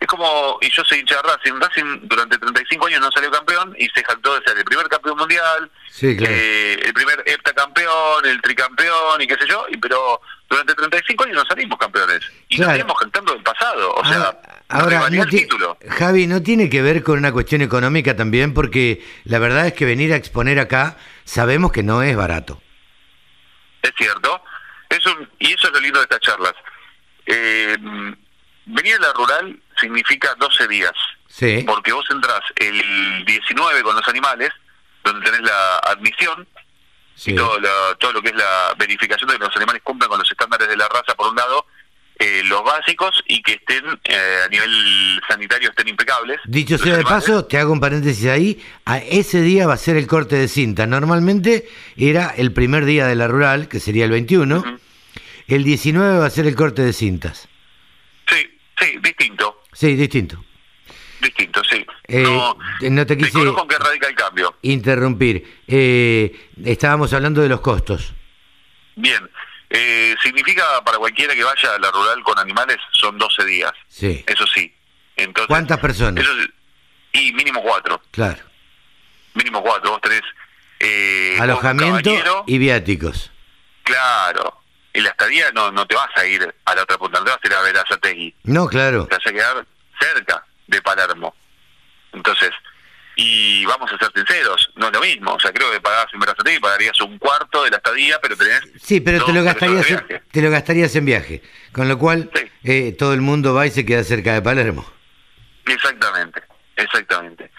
Speaker 8: es como, y yo soy hincha de Racing, Racing durante 35 años no salió campeón y se jactó de ser el primer campeón mundial,
Speaker 2: Sí, claro.
Speaker 8: eh, el primer heptacampeón, el tricampeón y qué sé yo, y pero durante 35 años no salimos campeones, y
Speaker 2: Claro.
Speaker 8: nos seguimos cantando del pasado, o sea,
Speaker 2: Ah, Ahora, no ti-
Speaker 8: título.
Speaker 2: Javi, ¿no tiene que ver con una cuestión económica también? Porque la verdad es que venir a exponer acá sabemos que no es barato.
Speaker 8: Es cierto. Es un, y eso es lo lindo de estas charlas. Eh, venir a la rural significa 12 días,
Speaker 2: Sí.
Speaker 8: porque vos entrás el 19 con los animales, donde tenés la admisión
Speaker 2: sí.
Speaker 8: y todo, la- todo lo que es la verificación de que los animales cumplan con los estándares de la raza, por un lado, eh, los básicos y que estén eh, a nivel sanitario estén impecables.
Speaker 2: Dicho sea de paso, te hago un paréntesis ahí, a ese día va a ser el corte de cinta. Normalmente era el primer día de la rural, que sería el 21.
Speaker 8: Ujú.
Speaker 2: El 19 va a ser el corte de cintas.
Speaker 8: Sí, sí, distinto,
Speaker 2: Sí, distinto.
Speaker 8: distinto, sí.
Speaker 2: Eh,
Speaker 8: no,
Speaker 2: no te quise
Speaker 8: en qué radica el cambio.
Speaker 2: interrumpir. Eh, estábamos hablando de los costos.
Speaker 8: Bien, eh, significa para cualquiera que vaya a la rural con animales son 12 días,
Speaker 2: Sí.
Speaker 8: eso sí. Entonces,
Speaker 2: ¿Cuántas personas?
Speaker 8: Eso y mínimo cuatro,
Speaker 2: Claro.
Speaker 8: mínimo cuatro, vos tenés... Eh,
Speaker 2: Alojamiento y viáticos.
Speaker 8: Claro, en la estadía no, no te vas a ir a la otra punta, no te vas a ir a ver a Zategui,
Speaker 2: No, claro.
Speaker 8: te vas a quedar cerca de Palermo. Entonces, y vamos a ser sinceros, no es lo mismo, o sea, creo que pagabas en Berazategui pagarías un cuarto de la estadía, pero tenés...
Speaker 2: Sí, pero te lo gastarías, en, te lo gastarías en viaje. Con lo cual,
Speaker 8: Sí.
Speaker 2: eh, todo el mundo va y se queda cerca de Palermo.
Speaker 8: Exactamente, exactamente.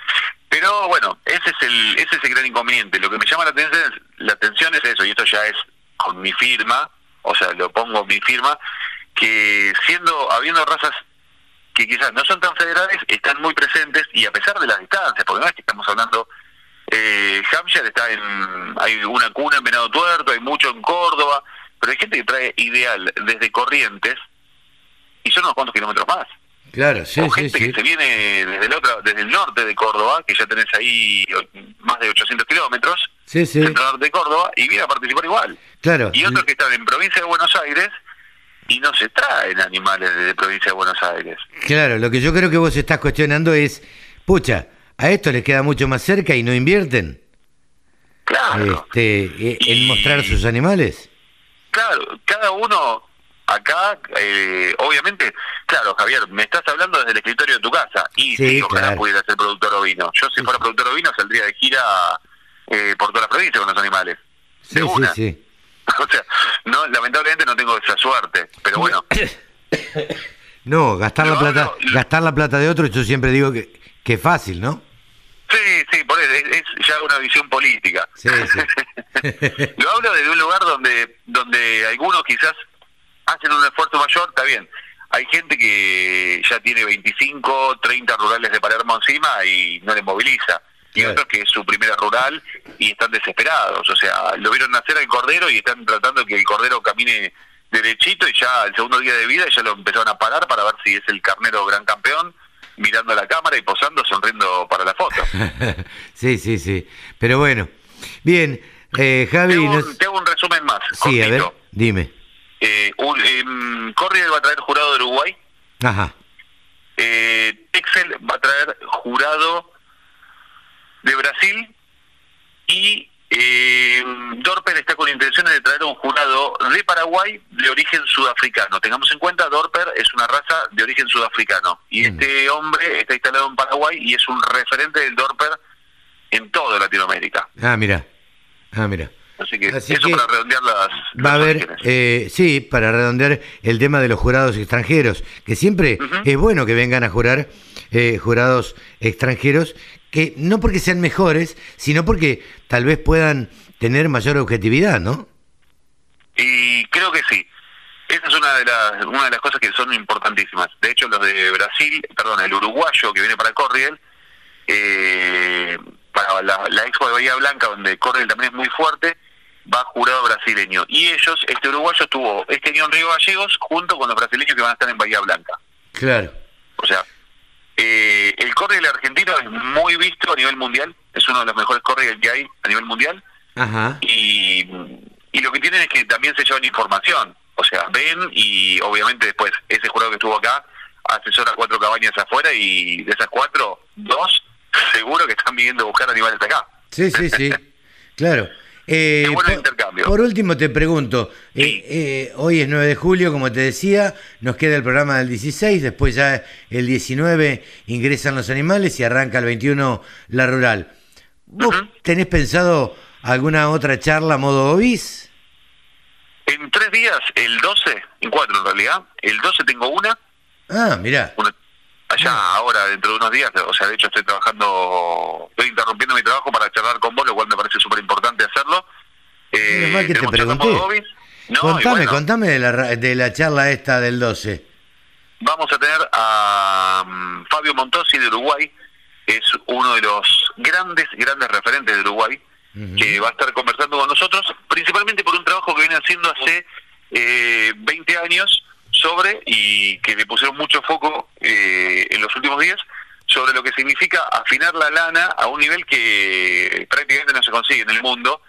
Speaker 8: Pero bueno, ese es el ese es el gran inconveniente. Lo que me llama la atención es, la atención es eso, y esto ya es con mi firma, o sea, lo pongo mi firma, que siendo, habiendo razas que quizás no son tan federales, están muy presentes y a pesar de las distancias, porque no es que estamos hablando, eh, Hampshire está en, hay una cuna en Venado Tuerto, hay mucho en Córdoba, pero hay gente que trae ideal desde Corrientes y son unos cuantos kilómetros más
Speaker 2: Claro, sí,
Speaker 8: o gente
Speaker 2: sí.
Speaker 8: que se viene desde el otro, desde el norte de Córdoba, que ya tenés ahí más de 800 kilómetros,
Speaker 2: Sí, sí.
Speaker 8: centro norte de Córdoba, y viene a participar igual.
Speaker 2: Claro.
Speaker 8: Y otros que están en provincia de Buenos Aires y no se traen animales de provincia de Buenos Aires.
Speaker 2: Claro, lo que yo creo que vos estás cuestionando es, pucha, a esto les queda mucho más cerca y no invierten
Speaker 8: Claro,
Speaker 2: este, eh, en
Speaker 8: Y-
Speaker 2: mostrar sus animales.
Speaker 8: claro, cada uno acá, eh, obviamente, claro, Javier, me estás hablando desde el escritorio de tu casa, y
Speaker 2: Sí,
Speaker 8: sí, ojalá
Speaker 2: claro.
Speaker 8: pudiera ser productor ovino. Yo si fuera productor ovino saldría de gira eh, por toda la provincia con los animales.
Speaker 2: Sí,
Speaker 8: de
Speaker 2: sí,
Speaker 8: una.
Speaker 2: sí.
Speaker 8: O sea, no, lamentablemente no tengo esa suerte, pero bueno,
Speaker 2: No, gastar la plata,
Speaker 8: no,
Speaker 2: gastar la plata de otro, yo siempre digo que, que es fácil, ¿no?
Speaker 8: sí, sí, por eso, es, es ya una visión política.
Speaker 2: Sí, sí.
Speaker 8: Lo hablo desde un lugar donde, donde algunos quizás hacen un esfuerzo mayor, está bien. Hay gente que ya tiene 25, 30 rurales de Palermo encima y no les moviliza. Y otros que es su primera rural y están desesperados. O sea, lo vieron nacer al cordero y están tratando que el cordero camine derechito y ya el segundo día de vida ya lo empezaron a parar para ver si es el carnero gran campeón, mirando a la cámara y posando, sonriendo para la foto.
Speaker 2: sí, sí, sí. Pero bueno, bien, eh, Javi,
Speaker 8: Te hago,
Speaker 2: nos-
Speaker 8: un, te hago un resumen más.
Speaker 2: sí, a ver,
Speaker 8: cortito.
Speaker 2: dime.
Speaker 8: Eh, un, em, Corriel va a traer jurado de Uruguay.
Speaker 2: Ajá,
Speaker 8: Eh, Excel va a traer jurado de Brasil. Y eh, Dorper está con intenciones de traer un jurado de Paraguay de origen sudafricano. Tengamos en cuenta, Dorper es una raza de origen sudafricano. Y
Speaker 2: Mm.
Speaker 8: este hombre está instalado en Paraguay y es un referente del Dorper en toda Latinoamérica.
Speaker 2: ah, mira, ah, mira.
Speaker 8: Así que
Speaker 2: Así
Speaker 8: eso
Speaker 2: que
Speaker 8: para redondear las.
Speaker 2: Va a haber, eh, sí, para redondear el tema de los jurados extranjeros, que siempre es bueno que vengan a jurar eh, jurados extranjeros, que no porque sean mejores, sino porque tal vez puedan tener mayor objetividad, ¿no?
Speaker 8: Y creo que sí. Esa es una de las una de las cosas que son importantísimas. De hecho, los de Brasil, perdón, el uruguayo que viene para Corriel, eh, para la, la Expo de Bahía Blanca, donde Corriel también es muy fuerte, va jurado brasileño. Y ellos, este uruguayo estuvo este año en Río Gallegos junto con los brasileños que van a estar en Bahía Blanca.
Speaker 2: Claro.
Speaker 8: O sea, eh, el Corriel argentino es muy visto a nivel mundial, es uno de los mejores Corriel que hay a nivel mundial
Speaker 2: Ajá.
Speaker 8: y, y lo que tienen es que también se llevan información. O sea, ven y obviamente después ese jurado que estuvo acá asesora cuatro cabañas afuera y de esas cuatro, dos seguro que están viniendo a buscar animales acá.
Speaker 2: Sí, sí, sí. Claro. Eh,
Speaker 8: bueno
Speaker 2: por,
Speaker 8: intercambio.
Speaker 2: por último te pregunto, eh,
Speaker 8: Sí.
Speaker 2: eh, hoy es 9 de julio, como te decía, nos queda el programa del 16, después ya el 19 ingresan los animales y arranca el 21 la rural. ¿Vos tenés pensado alguna otra charla a modo obis?
Speaker 8: En tres días, el 12, en cuatro en realidad, el 12 tengo una,
Speaker 2: Ah, mirá.
Speaker 8: una allá ahora dentro de unos días, o sea, de hecho estoy trabajando, estoy interrumpiendo mi trabajo para charlar con vos, lo cual me parece súper importante hacerlo. Eh,
Speaker 2: mal que te pregunté.
Speaker 8: No,
Speaker 2: contame,
Speaker 8: bueno,
Speaker 2: contame de la, de la charla esta del 12.
Speaker 8: Vamos a tener a mm, Fabio Montosi de Uruguay, es uno de los grandes, grandes referentes de Uruguay, que va a estar conversando con nosotros, principalmente por un trabajo que viene haciendo hace eh, 20 años sobre, y que le pusieron mucho foco eh, en los últimos días, sobre lo que significa afinar la lana a un nivel que prácticamente no se consigue en el mundo,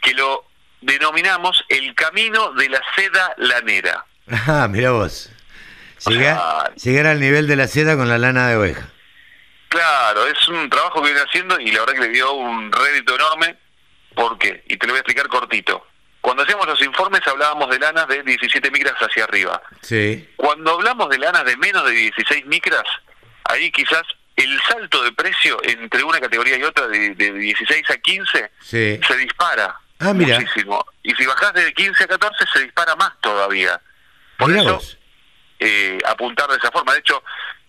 Speaker 8: que lo denominamos el camino de la seda lanera.
Speaker 2: Ah, mira vos.
Speaker 8: O
Speaker 2: Llegar,
Speaker 8: sea-
Speaker 2: llegar al nivel de la seda con la lana de oveja.
Speaker 8: Claro, es un trabajo que viene haciendo y la verdad que le dio un rédito enorme. ¿Por qué? Y te lo voy a explicar cortito. Cuando hacíamos los informes hablábamos de lanas de 17 micras hacia arriba.
Speaker 2: Sí.
Speaker 8: Cuando hablamos de lanas de menos de 16 micras, ahí quizás el salto de precio entre una categoría y otra de, de 16 a 15
Speaker 2: Sí.
Speaker 8: se dispara
Speaker 2: Ah, mira.
Speaker 8: muchísimo. Y si bajás de 15 a 14 se dispara más todavía. Por
Speaker 2: Mira
Speaker 8: eso, eh, apuntar de esa forma. De hecho,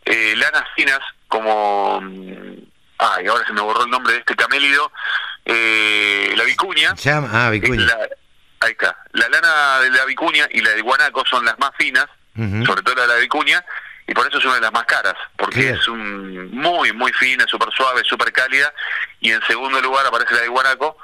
Speaker 8: eh, lanas finas como... mm, Ay, ahora se me borró el nombre de este camélido. eh, la vicuña.
Speaker 2: Llama- ah, vicuña.
Speaker 8: la- ahí está. La lana de la vicuña y la de guanaco son las más finas, sobre todo la de la vicuña, y por eso es una de las más caras, porque es un muy, muy fina, súper suave, súper cálida. Y en segundo lugar aparece la de guanaco,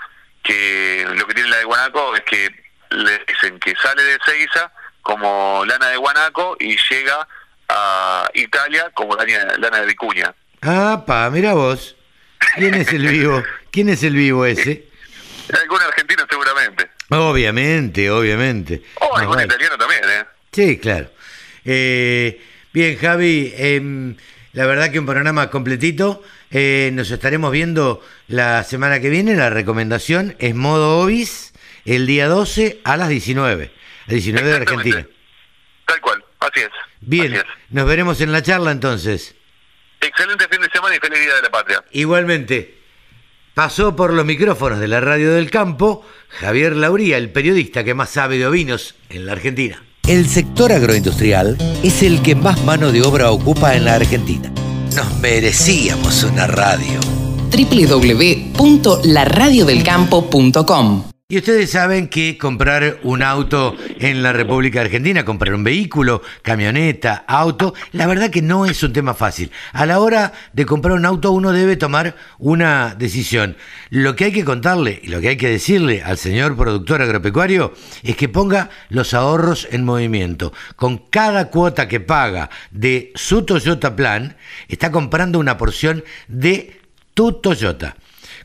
Speaker 8: que lo que tiene la de guanaco es que le dicen que sale de Seiza como lana de guanaco y llega a Italia como lana, lana de vicuña.
Speaker 2: Ah, pa, mira vos. ¿Quién es el vivo? ¿Quién es el vivo ese?
Speaker 8: Algún argentino seguramente.
Speaker 2: Obviamente, obviamente.
Speaker 8: O
Speaker 2: Más
Speaker 8: algún
Speaker 2: vale.
Speaker 8: italiano también, ¿eh?
Speaker 2: Sí, claro. Eh, bien, Javi, em, la verdad que un programa completito. Eh, nos estaremos viendo la semana que viene. La recomendación es modo Obis el día 12 a las 19. A 19 de. Argentina.
Speaker 8: Tal cual, así es.
Speaker 2: Bien,
Speaker 8: Así es.
Speaker 2: nos veremos en la charla entonces.
Speaker 8: Excelente fin de semana y feliz Día de la Patria.
Speaker 2: Igualmente, pasó por los micrófonos de la Radio del Campo Javier Lauría, el periodista que más sabe de ovinos en la Argentina.
Speaker 9: El sector agroindustrial es el que más mano de obra ocupa en la Argentina. Nos merecíamos una radio.
Speaker 5: www.laradiodelcampo.com
Speaker 2: Y ustedes saben que comprar un auto en la República Argentina, comprar un vehículo, camioneta, auto, la verdad que no es un tema fácil. A la hora de comprar un auto uno debe tomar una decisión. Lo que hay que contarle y lo que hay que decirle al señor productor agropecuario es que ponga los ahorros en movimiento. Con cada cuota que paga de su Toyota Plan, está comprando una porción de tu Toyota.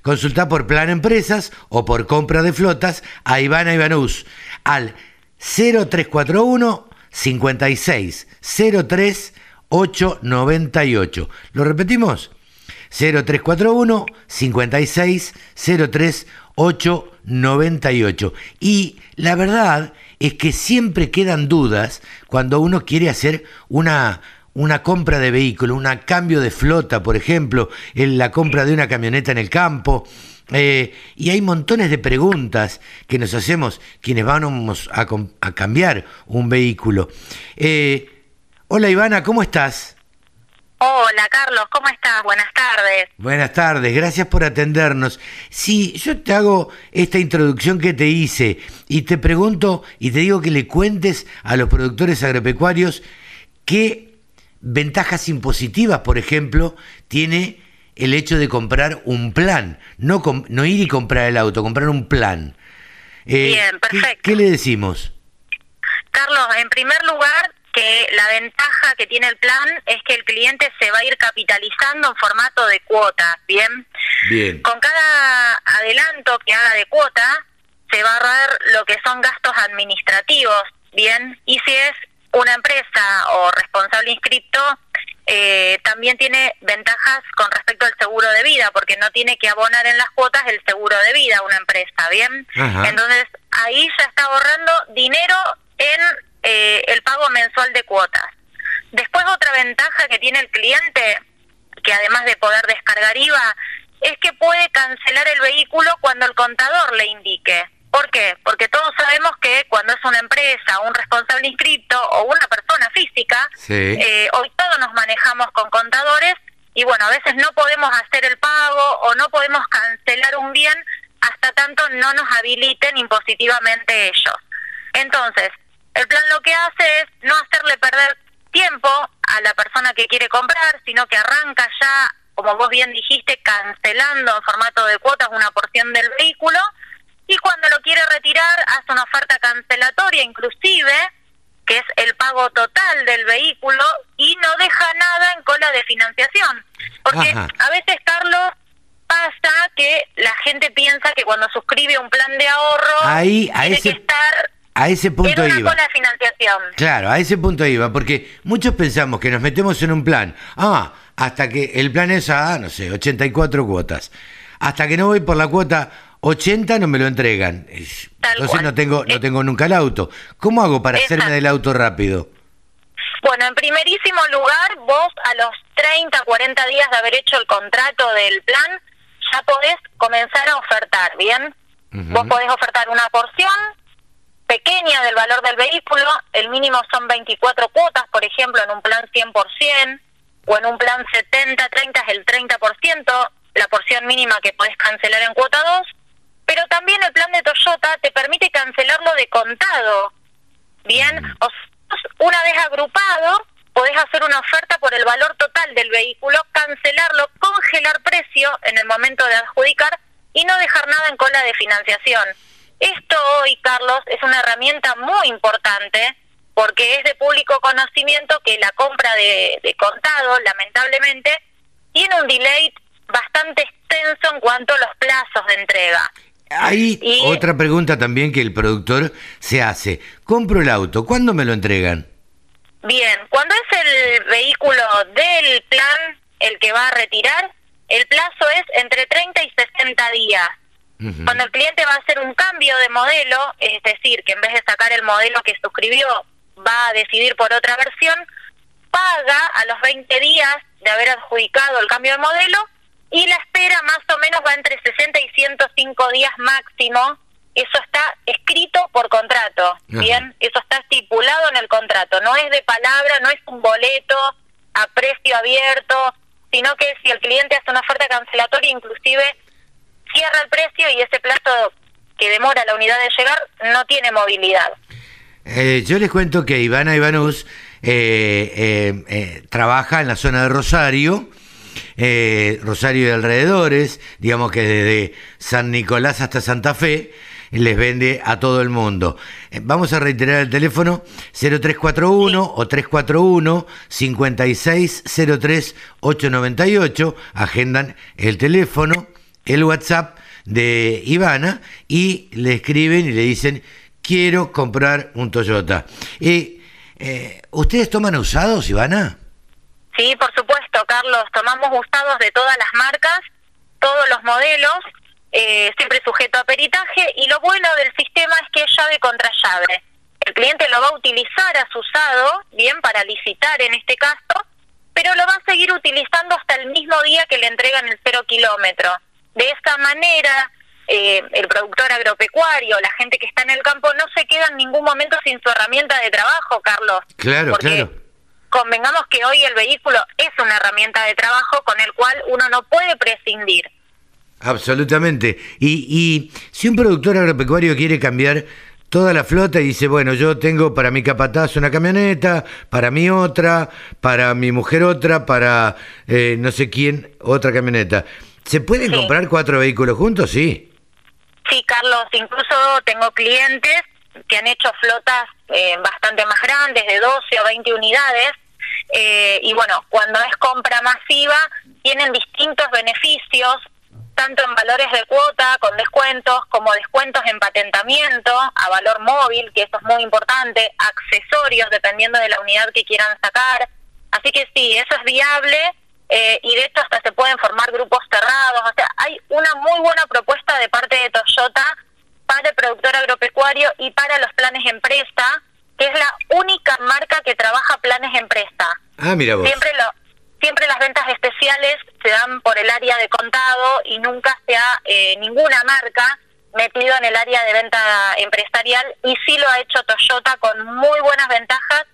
Speaker 2: Consulta por Plan Empresas o por compra de flotas a Ivana Ivanus al 0341 56 03 898. ¿Lo repetimos? 0341 56 03 898. Y la verdad es que siempre quedan dudas cuando uno quiere hacer una, una compra de vehículo, un cambio de flota, por ejemplo, en la compra de una camioneta en el campo. Eh, y hay montones de preguntas que nos hacemos quienes vamos a, cambiar un vehículo. Eh, hola Ivana, ¿cómo estás?
Speaker 10: Hola Carlos, ¿cómo estás? Buenas tardes.
Speaker 2: Buenas tardes, gracias por atendernos. Si yo te hago esta introducción que te hice y te pregunto y te digo que le cuentes a los productores agropecuarios qué ventajas impositivas, por ejemplo, tiene el hecho de comprar un plan, no, no ir y comprar el auto, comprar un plan. Eh,
Speaker 10: Bien,
Speaker 2: ¿qué-
Speaker 10: perfecto.
Speaker 2: ¿Qué le decimos?
Speaker 10: Carlos, en primer lugar, que la ventaja que tiene el plan es que el cliente se va a ir capitalizando en formato de cuotas, ¿bien?
Speaker 2: Bien.
Speaker 10: Con cada adelanto que haga de cuota, se va a ahorrar lo que son gastos administrativos, ¿bien? Y si es una empresa o responsable inscripto, eh, también tiene ventajas con respecto al seguro de vida, porque no tiene que abonar en las cuotas el seguro de vida a una empresa, ¿bien?
Speaker 2: Ajá.
Speaker 10: Entonces, ahí ya está ahorrando dinero en eh, el pago mensual de cuotas. Después, otra ventaja que tiene el cliente, que además de poder descargar IVA, es que puede cancelar el vehículo cuando el contador le indique. ¿Por qué? Porque todos sabemos que cuando es una empresa, un responsable inscripto o una persona física,
Speaker 2: Sí.
Speaker 10: eh, hoy todos nos manejamos con contadores y bueno, a veces no podemos hacer el pago o no podemos cancelar un bien hasta tanto no nos habiliten impositivamente ellos. Entonces, el plan lo que hace es no hacerle perder tiempo a la persona que quiere comprar, sino que arranca ya, como vos bien dijiste, cancelando en formato de cuotas una porción del vehículo y cuando lo quiere retirar hace una oferta cancelatoria inclusive, que es el pago total del vehículo y no deja nada en cola de financiación. Porque
Speaker 2: Ajá.
Speaker 10: a veces, Carlos, pasa que la gente piensa que cuando suscribe un plan de ahorro
Speaker 2: Ahí, a
Speaker 10: tiene
Speaker 2: ese-
Speaker 10: que estar
Speaker 2: A ese
Speaker 10: en
Speaker 2: punto iba.
Speaker 10: cola de financiación.
Speaker 2: Claro, a ese punto iba, porque muchos pensamos que nos metemos en un plan. Ah, hasta que el plan es a, no sé, 84 cuotas. Hasta que no voy por la cuota 80 no me lo entregan.
Speaker 10: Tal
Speaker 2: Entonces
Speaker 10: cual.
Speaker 2: no tengo, no
Speaker 10: Eh,
Speaker 2: tengo nunca el auto. ¿Cómo hago para hacerme
Speaker 10: Exacto.
Speaker 2: del auto rápido?
Speaker 10: Bueno, en primerísimo lugar, vos a los 30, 40 días de haber hecho el contrato del plan, ya podés comenzar a ofertar, ¿bien?
Speaker 2: Ujú.
Speaker 10: Vos podés ofertar una porción pequeña del valor del vehículo, el mínimo son 24 cuotas, por ejemplo, en un plan 100%, o en un plan 70-30 es el 30%, la porción mínima que podés cancelar en cuota 2, pero también el plan de Toyota te permite cancelarlo de contado, Bien, o sea, una vez agrupado, podés hacer una oferta por el valor total del vehículo, cancelarlo, congelar precio en el momento de adjudicar y no dejar nada en cola de financiación. Esto hoy, Carlos, es una herramienta muy importante porque es de público conocimiento que la compra de, de contado, lamentablemente, tiene un delay bastante extenso en cuanto a los plazos de entrega.
Speaker 2: Hay
Speaker 10: Y-
Speaker 2: otra pregunta también que el productor se hace. Compro el auto, ¿cuándo me lo entregan?
Speaker 10: Bien, cuando es el vehículo del plan el que va a retirar, el plazo es entre 30 y 60 días. Cuando el cliente va a hacer un cambio de modelo, es decir, que en vez de sacar el modelo que suscribió, va a decidir por otra versión, paga a los 20 días de haber adjudicado el cambio de modelo y la espera más o menos va entre 60 y 105 días máximo. Eso está escrito por contrato, ¿bien? Eso está estipulado en el contrato. No es de palabra, no es un boleto a precio abierto, sino que si el cliente hace una oferta cancelatoria, inclusive cierra el precio y ese plazo que demora la unidad de llegar no tiene movilidad.
Speaker 2: Eh, yo les cuento que Ivana Ivanus eh, eh, eh, trabaja en la zona de Rosario, eh, Rosario y alrededores, digamos que desde San Nicolás hasta Santa Fe, les vende a todo el mundo. Eh, vamos a reiterar el teléfono 0341 o 341 5603 898, agendan el teléfono, el WhatsApp de Ivana y le escriben y le dicen quiero comprar un Toyota. Y, eh, ¿Ustedes toman usados, Ivana?
Speaker 10: Sí, por supuesto, Carlos. Tomamos usados de todas las marcas, todos los modelos, eh, siempre sujeto a peritaje. Y lo bueno del sistema es que es llave contra llave. El cliente lo va a utilizar a su usado, bien, para licitar en este caso, pero lo va a seguir utilizando hasta el mismo día que le entregan el cero kilómetro. De esta manera, eh, el productor agropecuario, la gente que está en el campo, no se queda en ningún momento sin su herramienta de trabajo, Carlos.
Speaker 2: Claro,
Speaker 10: Porque
Speaker 2: claro.
Speaker 10: Convengamos que hoy el vehículo es una herramienta de trabajo con el cual uno no puede prescindir.
Speaker 2: Absolutamente. Y, y si un productor agropecuario quiere cambiar toda la flota y dice, bueno, yo tengo para mi capataz una camioneta, para mí otra, para mi mujer otra, para eh, no sé quién otra camioneta. ¿Se pueden
Speaker 10: Sí.
Speaker 2: comprar cuatro vehículos juntos? Sí.
Speaker 10: Sí, Carlos, incluso tengo clientes que han hecho flotas eh, bastante más grandes, de 12 o 20 unidades, eh, y bueno, cuando es compra masiva, tienen distintos beneficios, tanto en valores de cuota, con descuentos, como descuentos en patentamiento, a valor móvil, que eso es muy importante, accesorios, dependiendo de la unidad que quieran sacar. Así que sí, eso es viable eh, y de hecho hasta se pueden formar grupos cerrados. O sea, hay una muy buena propuesta de parte de Toyota para el productor agropecuario y para los planes empresa, que es la única marca que trabaja planes empresa.
Speaker 2: Ah, mira vos.
Speaker 10: Siempre lo, siempre las ventas especiales se dan por el área de contado y nunca se ha eh, ninguna marca metido en el área de venta empresarial y sí lo ha hecho Toyota con muy buenas ventajas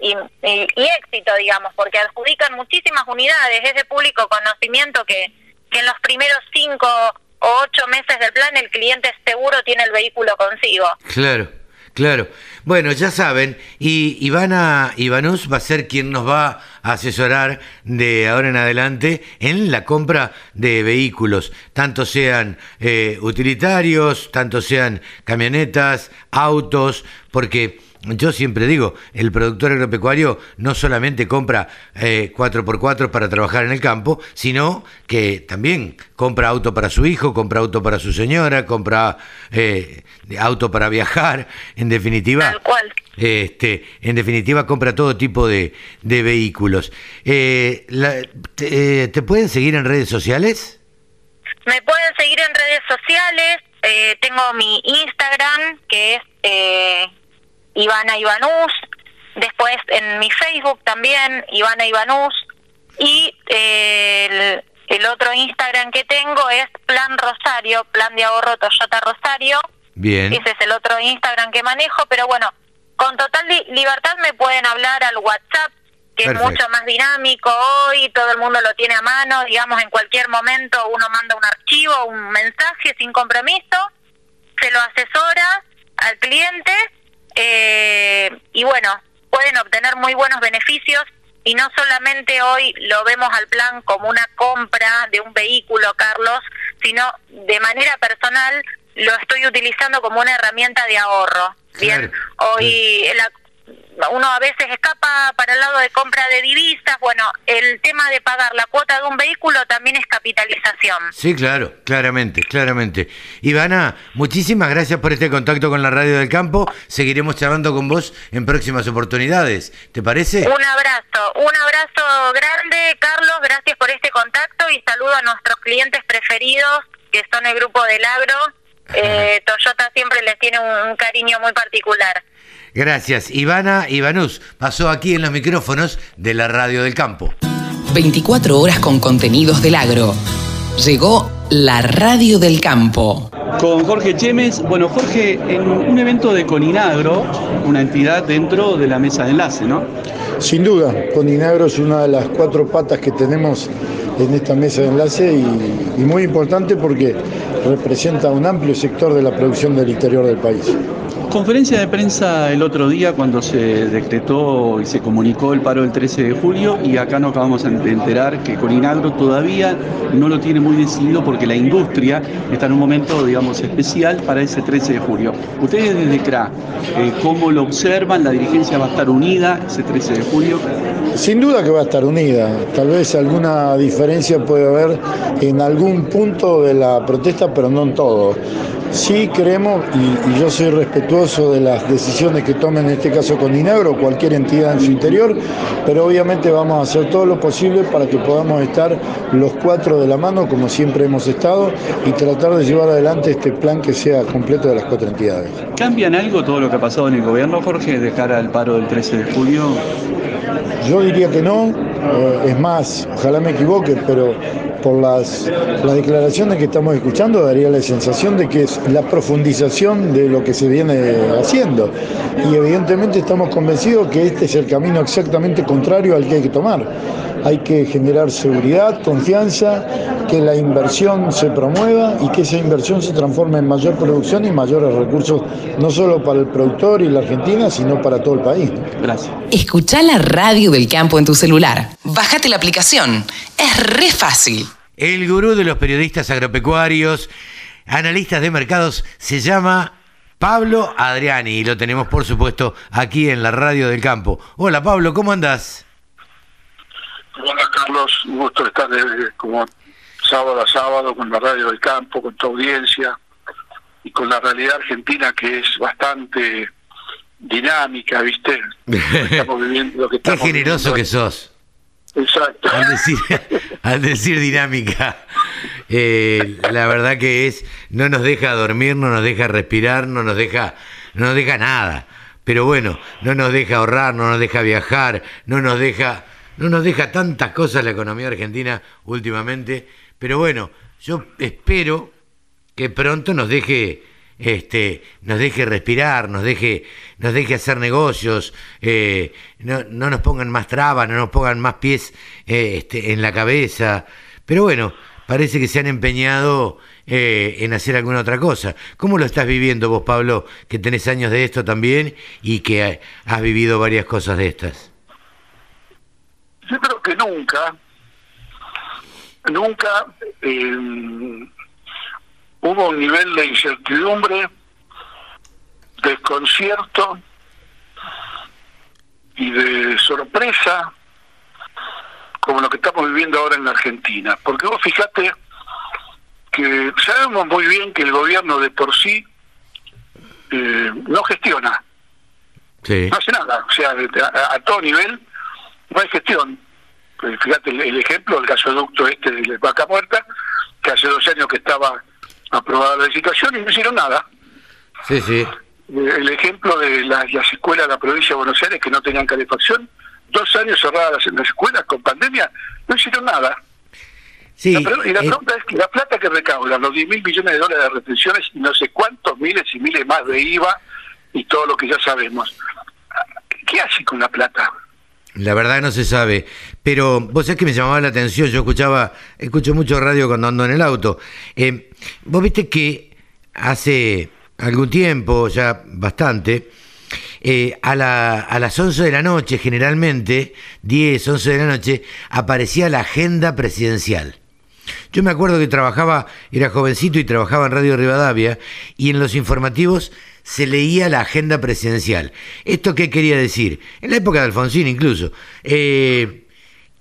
Speaker 10: y, y- y éxito, digamos, porque adjudican muchísimas unidades. Es de público conocimiento que, que en los primeros cinco o ocho meses del plan el cliente seguro tiene el vehículo consigo.
Speaker 2: Claro, Claro. Bueno, ya saben, y Ivana Ivanus va a ser quien nos va a asesorar de ahora en adelante en la compra de vehículos, tanto sean eh, utilitarios, tanto sean camionetas, autos, porque yo siempre digo, el productor agropecuario no solamente compra eh, 4x4 para trabajar en el campo, sino que también compra auto para su hijo, compra auto para su señora, compra eh, auto para viajar, en definitiva.
Speaker 10: Tal cual.
Speaker 2: Este, en definitiva, compra todo tipo de, de vehículos. Eh, la- te, eh, ¿Te pueden seguir en redes sociales?
Speaker 10: Me pueden seguir en redes sociales. tengo mi Instagram, que es eh, Ivana Ivanus. Después en mi Facebook también, Ivana Ivanus. Y eh, el, el otro Instagram que tengo es Plan Rosario, Plan de Ahorro Toyota Rosario.
Speaker 2: Bien.
Speaker 10: Ese es el otro Instagram que manejo, pero bueno, con total li- libertad me pueden hablar al WhatsApp, que
Speaker 2: Perfecto.
Speaker 10: es mucho más dinámico hoy, todo el mundo lo tiene a mano, digamos, en cualquier momento uno manda un archivo, un mensaje sin compromiso, se lo asesora al cliente eh, y bueno, pueden obtener muy buenos beneficios y no solamente hoy lo vemos al plan como una compra de un vehículo, Carlos, sino de manera personal lo estoy utilizando como una herramienta de ahorro. Bien,
Speaker 2: Claro.
Speaker 10: hoy la- uno a veces escapa para el lado de compra de divisas. Bueno, el tema de pagar la cuota de un vehículo también es capitalización.
Speaker 2: Sí, claro, claramente, claramente. Ivana, muchísimas gracias por este contacto con la Radio del Campo. Seguiremos charlando con vos en próximas oportunidades. ¿Te parece?
Speaker 10: Un abrazo, un abrazo grande, Carlos, gracias por este contacto y saludo a nuestros clientes preferidos, que son el grupo del agro. Eh, Toyota siempre les tiene un, un cariño muy particular.
Speaker 2: Gracias. Ivana Ivanus pasó aquí en los micrófonos de la Radio del Campo.
Speaker 5: 24 horas con contenidos del agro. Llegó la radio del campo.
Speaker 11: Con Jorge Chemes, bueno, Jorge, en un evento de Coninagro, una entidad dentro de la mesa de enlace, ¿no?
Speaker 12: Sin duda, Coninagro es una de las cuatro patas que tenemos en esta mesa de enlace y, y muy importante porque representa un amplio sector de la producción del interior del país.
Speaker 11: Conferencia de prensa el otro día cuando se decretó y se comunicó el paro del 13 de julio y acá nos acabamos de enterar que Coninagro todavía no lo tiene muy decidido porque la industria está en un momento, digamos, especial para ese 13 de julio. Ustedes desde CRA, eh, ¿cómo lo observan? ¿La dirigencia va a estar unida ese 13 de julio?
Speaker 12: Sin duda que va a estar unida, tal vez alguna diferencia puede haber en algún punto de la protesta, pero no en todo. Sí creemos, y, y yo soy respetuoso de las decisiones que tomen en este caso Coninagro o cualquier entidad en su interior, pero obviamente vamos a hacer todo lo posible para que podamos estar los cuatro de la mano, como siempre hemos estado, y tratar de llevar adelante este plan que sea completo de las cuatro entidades.
Speaker 11: ¿Cambian algo todo lo que ha pasado en el gobierno, Jorge, de cara al paro del 13 de julio?
Speaker 12: Yo diría que no, eh, es más, ojalá me equivoque, pero por las, las declaraciones que estamos escuchando daría la sensación de que es la profundización de lo que se viene haciendo. Y evidentemente estamos convencidos que este es el camino exactamente contrario al que hay que tomar. Hay que generar seguridad, confianza, que la inversión se promueva y que esa inversión se transforme en mayor producción y mayores recursos, no solo para el productor y la Argentina, sino para todo el país.
Speaker 11: Gracias.
Speaker 5: Escucha la radio del campo en tu celular. Bájate la aplicación. Es re fácil.
Speaker 2: El gurú de los periodistas agropecuarios, analistas de mercados, se llama Pablo Adriani y lo tenemos, por supuesto, aquí en la Radio del Campo. Hola Pablo, ¿cómo andás?
Speaker 3: Hola Carlos, un gusto estar eh, como sábado a sábado con la radio del campo, con tu audiencia y con la realidad argentina que es bastante dinámica, ¿viste? Lo que estamos viviendo, lo que
Speaker 2: Qué generoso que sos.
Speaker 3: Exacto.
Speaker 2: Al decir, al decir dinámica, eh, la verdad que es, no nos deja dormir, no nos deja respirar, no nos deja, no nos deja nada. Pero bueno, no nos deja ahorrar, no nos deja viajar, no nos deja, no nos deja tantas cosas la economía argentina últimamente. Pero bueno, yo espero que pronto nos deje este nos deje respirar nos deje nos deje hacer negocios eh, no, no nos pongan más trabas no nos pongan más pies eh, este, en la cabeza pero bueno parece que se han empeñado eh, en hacer alguna otra cosa. ¿Cómo lo estás viviendo vos, Pablo, que tenés años de esto también y que has vivido varias cosas de estas?
Speaker 13: Yo creo que nunca, nunca eh, hubo un nivel de incertidumbre, desconcierto y de sorpresa como lo que estamos viviendo ahora en la Argentina. Porque vos fíjate que sabemos muy bien que el gobierno de por sí eh, no gestiona,
Speaker 2: Sí.
Speaker 13: no hace nada, o sea, a, a todo nivel no hay gestión. Pues fíjate el, el ejemplo, el gasoducto este de Vaca Muerta, que hace dos años que estaba aprobada la licitación y no hicieron nada.
Speaker 2: Sí, sí.
Speaker 13: Eh, El ejemplo de las, las escuelas de la provincia de Buenos Aires que no tenían calefacción, dos años cerradas en las escuelas con pandemia, no hicieron nada.
Speaker 2: Sí,
Speaker 13: La y la
Speaker 2: eh,
Speaker 13: pregunta es que la plata que recaudan, los 10 mil millones de dólares de retenciones y no sé cuántos miles y miles más de IVA y todo lo que ya sabemos, ¿qué hace con la plata?
Speaker 2: La verdad no se sabe, pero vos sabés que me llamaba la atención, yo escuchaba, escucho mucho radio cuando ando en el auto. Eh, vos viste que hace algún tiempo, ya bastante, eh, a, la- a las 11 de la noche, generalmente, 10, 11 de la noche, aparecía la agenda presidencial. Yo me acuerdo que trabajaba, era jovencito y trabajaba en Radio Rivadavia, y en los informativos se leía la agenda presidencial. ¿Esto qué quería decir? En la época de Alfonsín incluso, eh,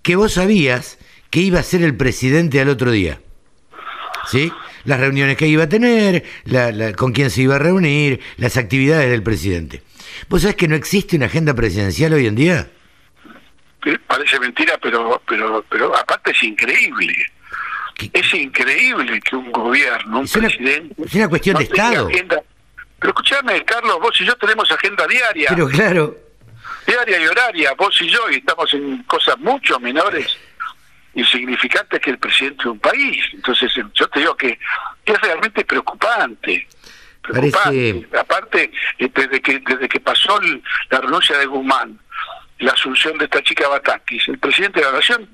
Speaker 2: que vos sabías que iba a ser el presidente al otro día. ¿Sí? Las reuniones que iba a tener, la- la- con quién se iba a reunir, las actividades del presidente. ¿Vos sabés que no existe una agenda presidencial hoy en día?
Speaker 13: Eh, Parece mentira, pero, pero, pero aparte es increíble.
Speaker 2: ¿Qué-
Speaker 13: Es increíble que un gobierno, un
Speaker 2: Es una-
Speaker 13: presidente...
Speaker 2: es una cuestión de Estado.
Speaker 13: agenda. Pero escúchame, Carlos, vos y yo tenemos agenda diaria.
Speaker 2: Pero claro,
Speaker 13: diaria y horaria, vos y yo, y estamos en cosas mucho menores insignificantes que el presidente de un país. Entonces, eh, yo te digo que es realmente preocupante. preocupante. Aparte, eh, desde que desde que pasó el- la renuncia de Guzmán, la asunción de esta chica Batakis, el presidente de la nación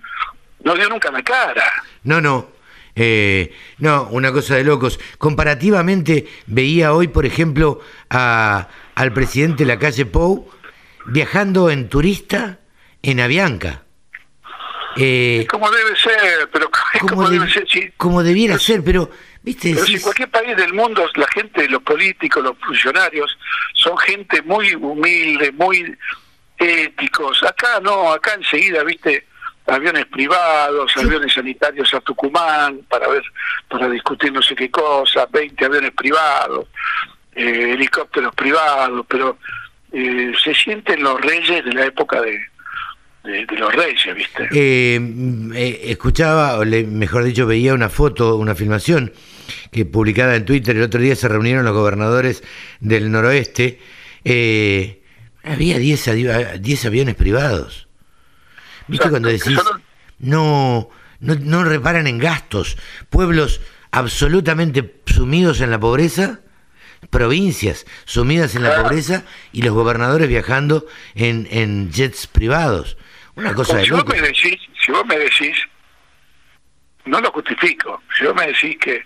Speaker 13: no dio nunca la cara.
Speaker 2: No, no. Eh, no, una cosa de locos. Comparativamente, veía hoy, por ejemplo, a, al presidente de la calle Pou viajando en turista en Avianca. Eh,
Speaker 13: Como debe ser, pero como,
Speaker 2: como,
Speaker 13: debe
Speaker 2: de-
Speaker 13: ser, sí.
Speaker 2: como debiera ser, pero, viste,
Speaker 13: Pero si en cualquier país del mundo la gente, los políticos, los funcionarios, son gente muy humilde, muy éticos. Acá no, acá enseguida, viste, aviones privados, aviones sanitarios a Tucumán para ver, para discutir no sé qué cosa, 20 aviones privados, eh, helicópteros privados, pero eh, se sienten los reyes de la época de, de, de los reyes, viste.
Speaker 2: Eh, eh, escuchaba, o le- mejor dicho, veía una foto, una filmación que publicada en Twitter. El otro día se reunieron los gobernadores del noroeste. eh, había 10 avi- 10 aviones privados. ¿Viste cuando decís, no, no, no reparan en gastos? Pueblos absolutamente sumidos en la pobreza, provincias sumidas en la pobreza y los gobernadores viajando en, en jets privados. Una cosa de
Speaker 13: si vos
Speaker 2: locos.
Speaker 13: me decís, si vos me decís, no lo justifico, si vos me decís que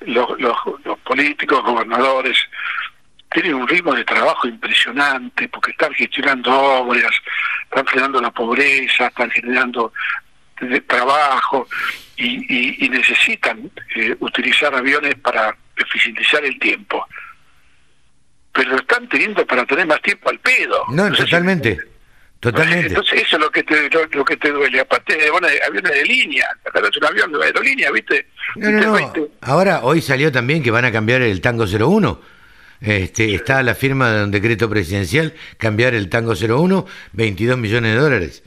Speaker 13: los, los, los políticos, gobernadores, tienen un ritmo de trabajo impresionante porque están gestionando obras, están generando la pobreza, están generando de- trabajo y, y- y necesitan eh, utilizar aviones para eficientizar el tiempo. Pero lo están teniendo para tener más tiempo al pedo.
Speaker 2: No, totalmente. Totalmente.
Speaker 13: entonces eso es lo que te, lo, lo que te duele. Aparte de bueno, aviones de línea, es un avión de aerolínea, ¿viste?
Speaker 2: No, no, no. Ahora, hoy salió también que van a cambiar el Tango 01. Este, está la firma de un decreto presidencial, cambiar el Tango 01, 22 millones de dólares.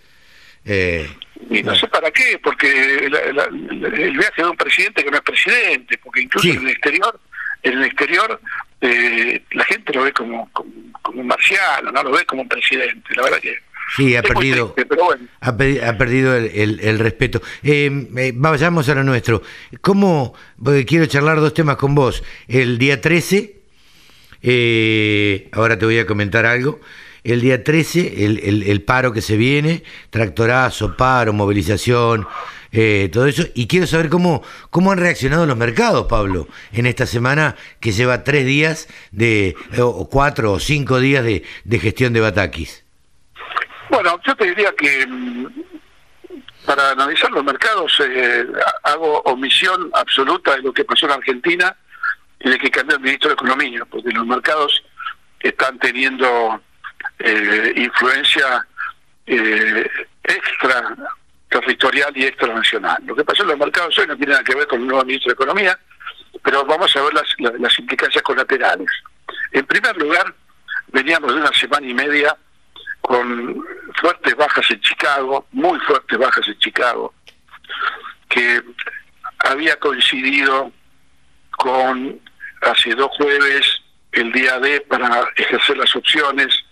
Speaker 2: Eh,
Speaker 13: Y no sé para qué, porque la- la- el viaje de un presidente que no es presidente, porque incluso
Speaker 2: Sí.
Speaker 13: en el exterior, en el exterior eh, la gente lo ve como, como, como un marciano, no lo ve como un presidente. La verdad que
Speaker 2: sí, ha perdido,
Speaker 13: triste, pero bueno.
Speaker 2: ha, pe- ha perdido el, el- el respeto. Eh, eh, vayamos a lo nuestro. ¿Cómo? Porque quiero charlar dos temas con vos. El día 13, eh, ahora te voy a comentar algo. El día 13, el, el- paro que se viene, tractorazo, paro, movilización, eh, todo eso. Y quiero saber cómo, cómo han reaccionado los mercados, Pablo, en esta semana que lleva tres días de, o cuatro o cinco días de, de gestión de Batakis.
Speaker 13: Bueno, yo te diría que mm, para analizar los mercados eh, hago omisión absoluta de lo que pasó en Argentina de que cambió el ministro de Economía, porque los mercados están teniendo eh, influencia eh, extra territorial y extranacional. Lo que pasó en los mercados hoy no tiene nada que ver con el nuevo ministro de Economía, pero vamos a ver las, las implicancias colaterales. En primer lugar, veníamos de una semana y media con fuertes bajas en Chicago, muy fuertes bajas en Chicago, que había coincidido con hace dos jueves el día D para ejercer las opciones,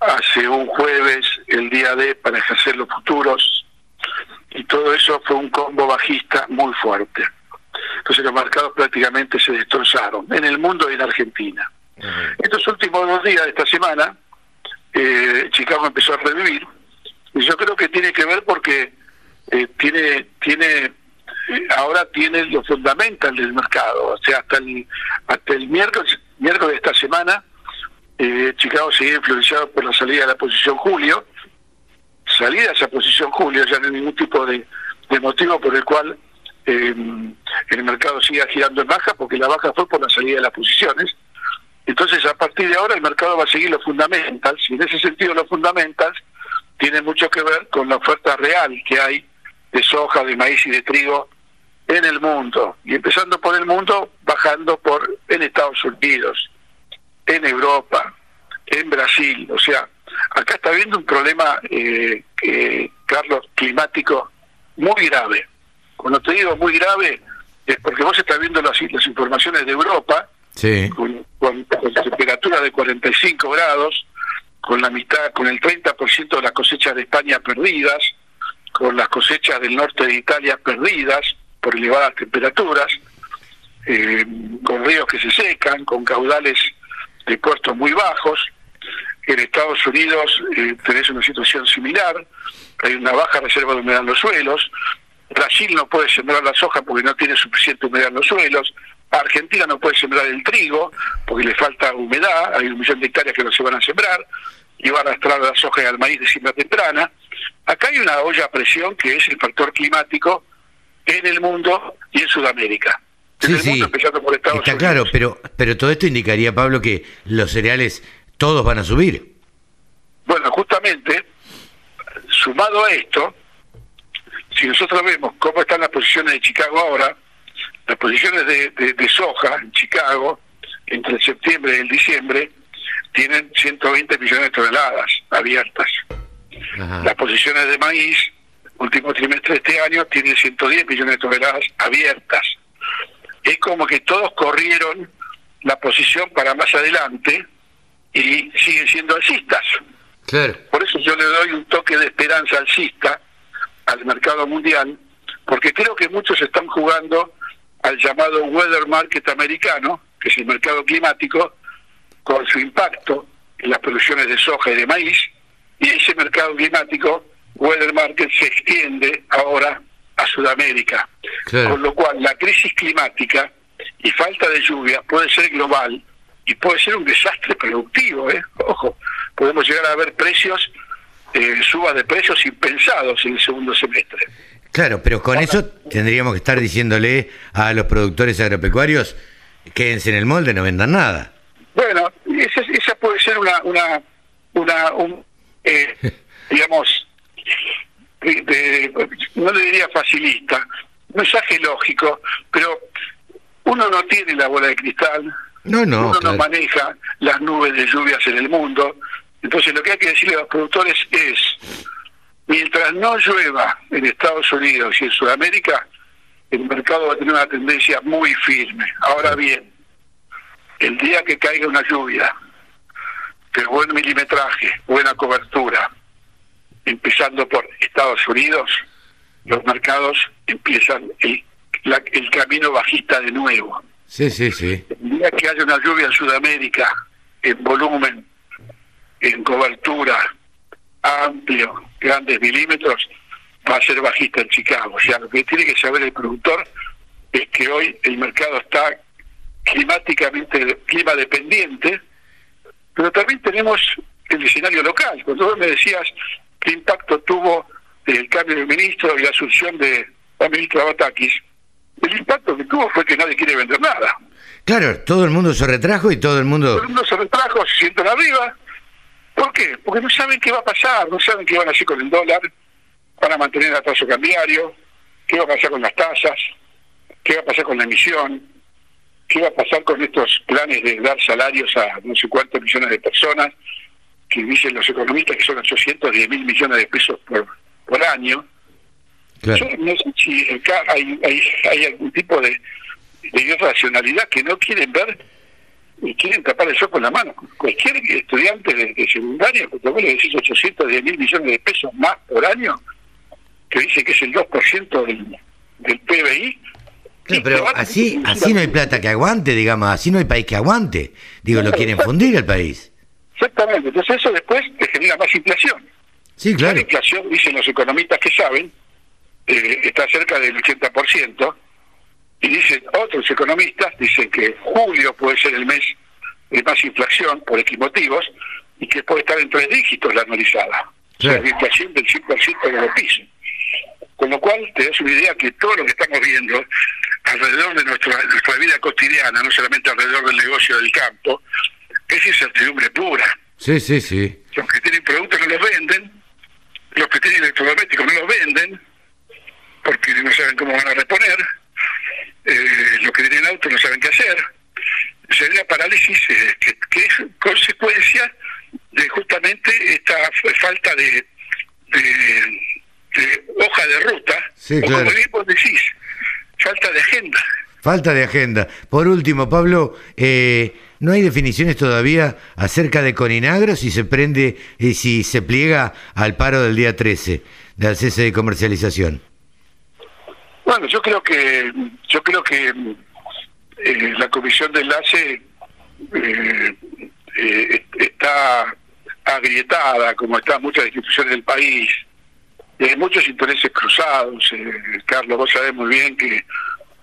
Speaker 13: hace un jueves el día D para ejercer los futuros, y todo eso fue un combo bajista muy fuerte. Entonces los mercados prácticamente se destrozaron en el mundo y en Argentina. Estos últimos dos días de esta semana, eh, Chicago empezó a revivir, y yo creo que tiene que ver porque eh, tiene, tiene ahora tiene los fundamentals del mercado, o sea, hasta el, hasta el miércoles, miércoles de esta semana, eh, Chicago seguía influenciado por la salida de la posición Julio, salida de esa posición Julio, ya no hay ningún tipo de, motivo por el cual el mercado siga girando en baja, porque la baja fue por la salida de las posiciones, entonces, a partir de ahora, el mercado va a seguir los fundamentals, y en ese sentido, los fundamentals tienen mucho que ver con la oferta real que hay de soja, de maíz y de trigo en el mundo. Y empezando por el mundo, bajando por en Estados Unidos, en Europa, en Brasil. O sea, acá está habiendo un problema, eh, Carlos, climático muy grave. Cuando te digo muy grave, es porque vos estás viendo las, las informaciones de Europa, con, con, temperatura de 45 grados, con la mitad, con el 30% de las cosechas de España perdidas, con las cosechas del norte de Italia perdidas por elevadas temperaturas, eh, con ríos que se secan, con caudales de puertos muy bajos. En Estados Unidos eh, tenés una situación similar, hay una baja reserva de humedad en los suelos. Brasil no puede sembrar la soja porque no tiene suficiente humedad en los suelos. Argentina no puede sembrar el trigo porque le falta humedad, hay un millón de hectáreas que no se van a sembrar y van a extraer la soja y al maíz de siembra temprana. Acá hay una olla a presión que es el factor climático en el mundo y en Sudamérica.
Speaker 2: sí, sí. Está claro, pero, pero todo esto indicaría, Pablo, que los cereales todos van a subir.
Speaker 13: Bueno, justamente, sumado a esto, si nosotros vemos cómo están las posiciones de Chicago ahora, las posiciones de, soja en Chicago entre el septiembre y el diciembre tienen 120 millones de toneladas abiertas. Las posiciones de maíz, último trimestre de este año, tienen 110 millones de toneladas abiertas. Es como que todos corrieron la posición para más adelante y siguen siendo alcistas. Por eso yo le doy un toque de esperanza alcista al mercado mundial, porque creo que muchos están jugando al llamado weather market americano, que es el mercado climático, con su impacto en las producciones de soja y de maíz, y ese mercado climático, weather market, se extiende ahora a Sudamérica. Con lo cual, la crisis climática y falta de lluvia puede ser global y puede ser un desastre productivo. ¿eh? Ojo, podemos llegar a ver precios, eh, subas de precios impensados en el segundo semestre.
Speaker 2: Claro, pero con eso tendríamos que estar diciéndole a los productores agropecuarios, quédense en el molde, no vendan nada.
Speaker 13: Bueno, esa, esa puede ser una, una, una un, eh, digamos, no le diría facilista, un mensaje lógico, pero uno no tiene la bola de cristal,
Speaker 2: no, no,
Speaker 13: uno no maneja las nubes de lluvias en el mundo, entonces lo que hay que decirle a los productores es Mientras no llueva en Estados Unidos y en Sudamérica, el mercado va a tener una tendencia muy firme. Ahora bien, el día que caiga una lluvia, de buen milimetraje, buena cobertura, empezando por Estados Unidos, los mercados empiezan el, el camino bajista de nuevo.
Speaker 2: Sí, sí, sí.
Speaker 13: El día que haya una lluvia en Sudamérica, en volumen, en cobertura, amplio, grandes milímetros, va a ser bajista en Chicago. O sea, lo que tiene que saber el productor es que hoy el mercado está climáticamente, clima dependiente, pero también tenemos el escenario local. Cuando vos me decías qué impacto tuvo el cambio de ministro y la asunción de la ministra Batakis, el impacto que tuvo fue que nadie quiere vender nada.
Speaker 2: Claro, todo el mundo se retrajo y todo el mundo...
Speaker 13: Todo el mundo se retrajo, se sientan arriba. ¿Por qué? Porque no saben qué va a pasar, no saben qué van a hacer con el dólar, van a mantener el atraso cambiario, qué va a pasar con las tasas, qué va a pasar con la emisión, qué va a pasar con estos planes de dar salarios a no sé cuántos millones de personas, que dicen los economistas que son 810 mil millones de pesos por, por año. Yo no sé si acá hay, hay, hay algún tipo de, de irracionalidad que no quieren ver y quieren tapar el sol con la mano. Cualquier estudiante de, secundaria, cuando vos le decís 810 mil millones de pesos más por año, que dice que es el 2% del, del PBI,
Speaker 2: pero así, así no hay plata que aguante, digamos, así no hay país que aguante. Digo, lo quieren fundir el país.
Speaker 13: Exactamente, entonces eso después te genera más inflación.
Speaker 2: Sí, claro.
Speaker 13: La inflación, dicen los economistas que saben, eh, está cerca del 80%, y dicen otros economistas, dicen que julio puede ser el mes de más inflación por motivos y que puede estar en tres dígitos la anualizada. O sea, la inflación del 100% de los pisos. Con lo cual te das una idea que todo lo que estamos viendo alrededor de nuestra, nuestra vida cotidiana, no solamente alrededor del negocio del campo, es incertidumbre pura.
Speaker 2: Sí, sí, sí.
Speaker 13: Los que tienen productos no los venden, los que tienen electrodomésticos no los venden, porque no saben cómo van a reponer, eh, los que tienen auto no saben qué hacer. Sería parálisis eh, que, es consecuencia de justamente esta falta de, de, hoja de ruta,
Speaker 2: sí,
Speaker 13: o como bien vos decís, falta de agenda.
Speaker 2: Falta de agenda. Por último, Pablo, eh, ¿no hay definiciones todavía acerca de Coninagro si se prende y si se pliega al paro del día 13, del cese de comercialización?
Speaker 13: Bueno, yo creo que yo creo que eh, la comisión de enlace eh, está agrietada, como están muchas instituciones del país, hay muchos intereses cruzados. Carlos, vos sabés muy bien que